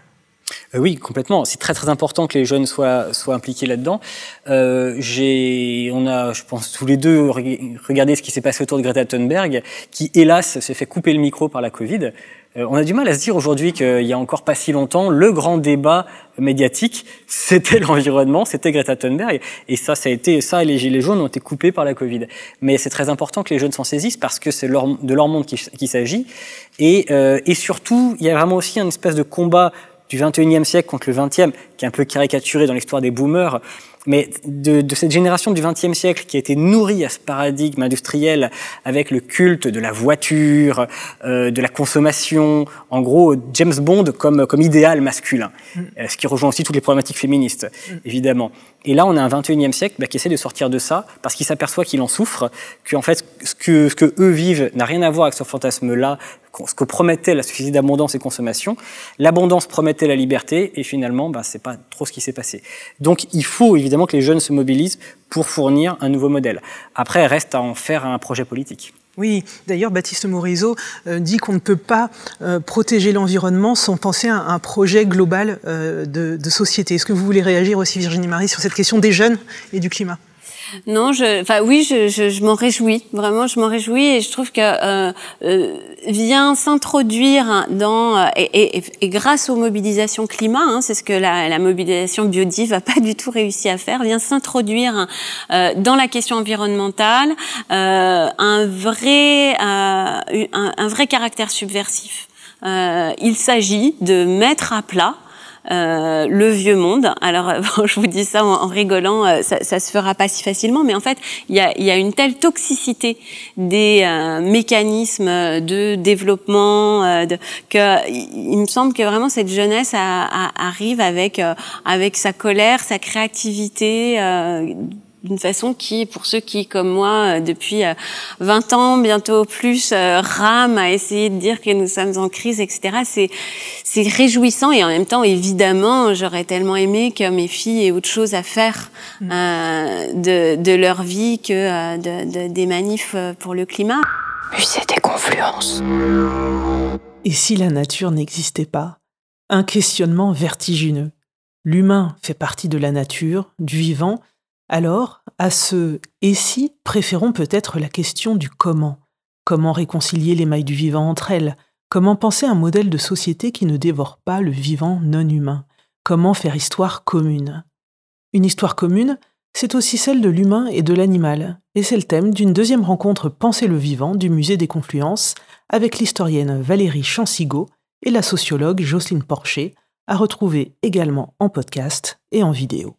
Euh, oui, complètement. C'est très très important que les jeunes soient soient impliqués là-dedans. Euh, j'ai, on a, je pense tous les deux regardé ce qui s'est passé autour de Greta Thunberg, qui hélas s'est fait couper le micro par la Covid. Euh, on a du mal à se dire aujourd'hui qu'il y a encore pas si longtemps, le grand débat médiatique, c'était l'environnement, c'était Greta Thunberg, et ça, ça a été ça les gilets jaunes ont été coupés par la Covid. Mais c'est très important que les jeunes s'en saisissent parce que c'est de leur monde qu'il qui s'agit, et, euh, et surtout, il y a vraiment aussi un espèce de combat du 21e siècle contre le 20e, qui est un peu caricaturé dans l'histoire des boomers, mais de, de, cette génération du XXe siècle qui a été nourrie à ce paradigme industriel avec le culte de la voiture, euh, de la consommation, en gros James Bond comme, comme idéal masculin, mm. Euh, ce qui rejoint aussi toutes les problématiques féministes, mm. évidemment. Et là, on a un 21e siècle bah, qui essaie de sortir de ça parce qu'il s'aperçoit qu'il en souffre, qu'en fait, ce que, ce que eux vivent n'a rien à voir avec ce fantasme-là, ce que promettait la suffisance d'abondance et consommation. L'abondance promettait la liberté et finalement, bah, c'est pas trop ce qui s'est passé. Donc, il faut évidemment que les jeunes se mobilisent pour fournir un nouveau modèle. Après, reste à en faire un projet politique. Oui, d'ailleurs, Baptiste Morisot euh, dit qu'on ne peut pas euh, protéger l'environnement sans penser à un projet global euh, de, de société. Est-ce que vous voulez réagir aussi, Virginie Marie, sur cette question des jeunes et du climat? Non, je, enfin oui, je, je, je m'en réjouis. Vraiment, je m'en réjouis et je trouve que euh, euh, vient s'introduire dans euh, et, et, et, grâce aux mobilisations climat, hein, c'est ce que la, la mobilisation biodiv a pas du tout réussi à faire, vient s'introduire euh, dans la question environnementale euh, un vrai un, un, vrai caractère subversif. il s'agit de mettre à plat euh, le vieux monde. Alors, bon, je vous dis ça en, rigolant, euh, ça, ça se fera pas si facilement, mais en fait, il y a, une telle toxicité des euh, mécanismes de développement euh, de, que il me semble que vraiment cette jeunesse arrive avec avec sa colère, sa créativité d'une façon qui, pour ceux qui, comme moi, euh, depuis 20 euh, ans, bientôt plus, euh, rament à essayer de dire que nous sommes en crise, etc., c'est, c'est réjouissant et en même temps, évidemment, j'aurais tellement aimé que mes filles aient autre chose à faire mm. euh, de, de, leur vie que euh, de, de, des manifs pour le climat. Musée des confluences. Et si la nature n'existait pas Un questionnement vertigineux. L'humain fait partie de la nature, du vivant, alors, à ce et si, préférons peut-être la question du comment. Comment réconcilier les mailles du vivant entre elles? Comment penser un modèle de société qui ne dévore pas le vivant non humain? Comment faire histoire commune? Une histoire commune, c'est aussi celle de l'humain et de l'animal, et c'est le thème d'une deuxième rencontre Penser le vivant du Musée des Confluences avec l'historienne Valérie Chansigo et la sociologue Jocelyne Porcher, à retrouver également en podcast et en vidéo.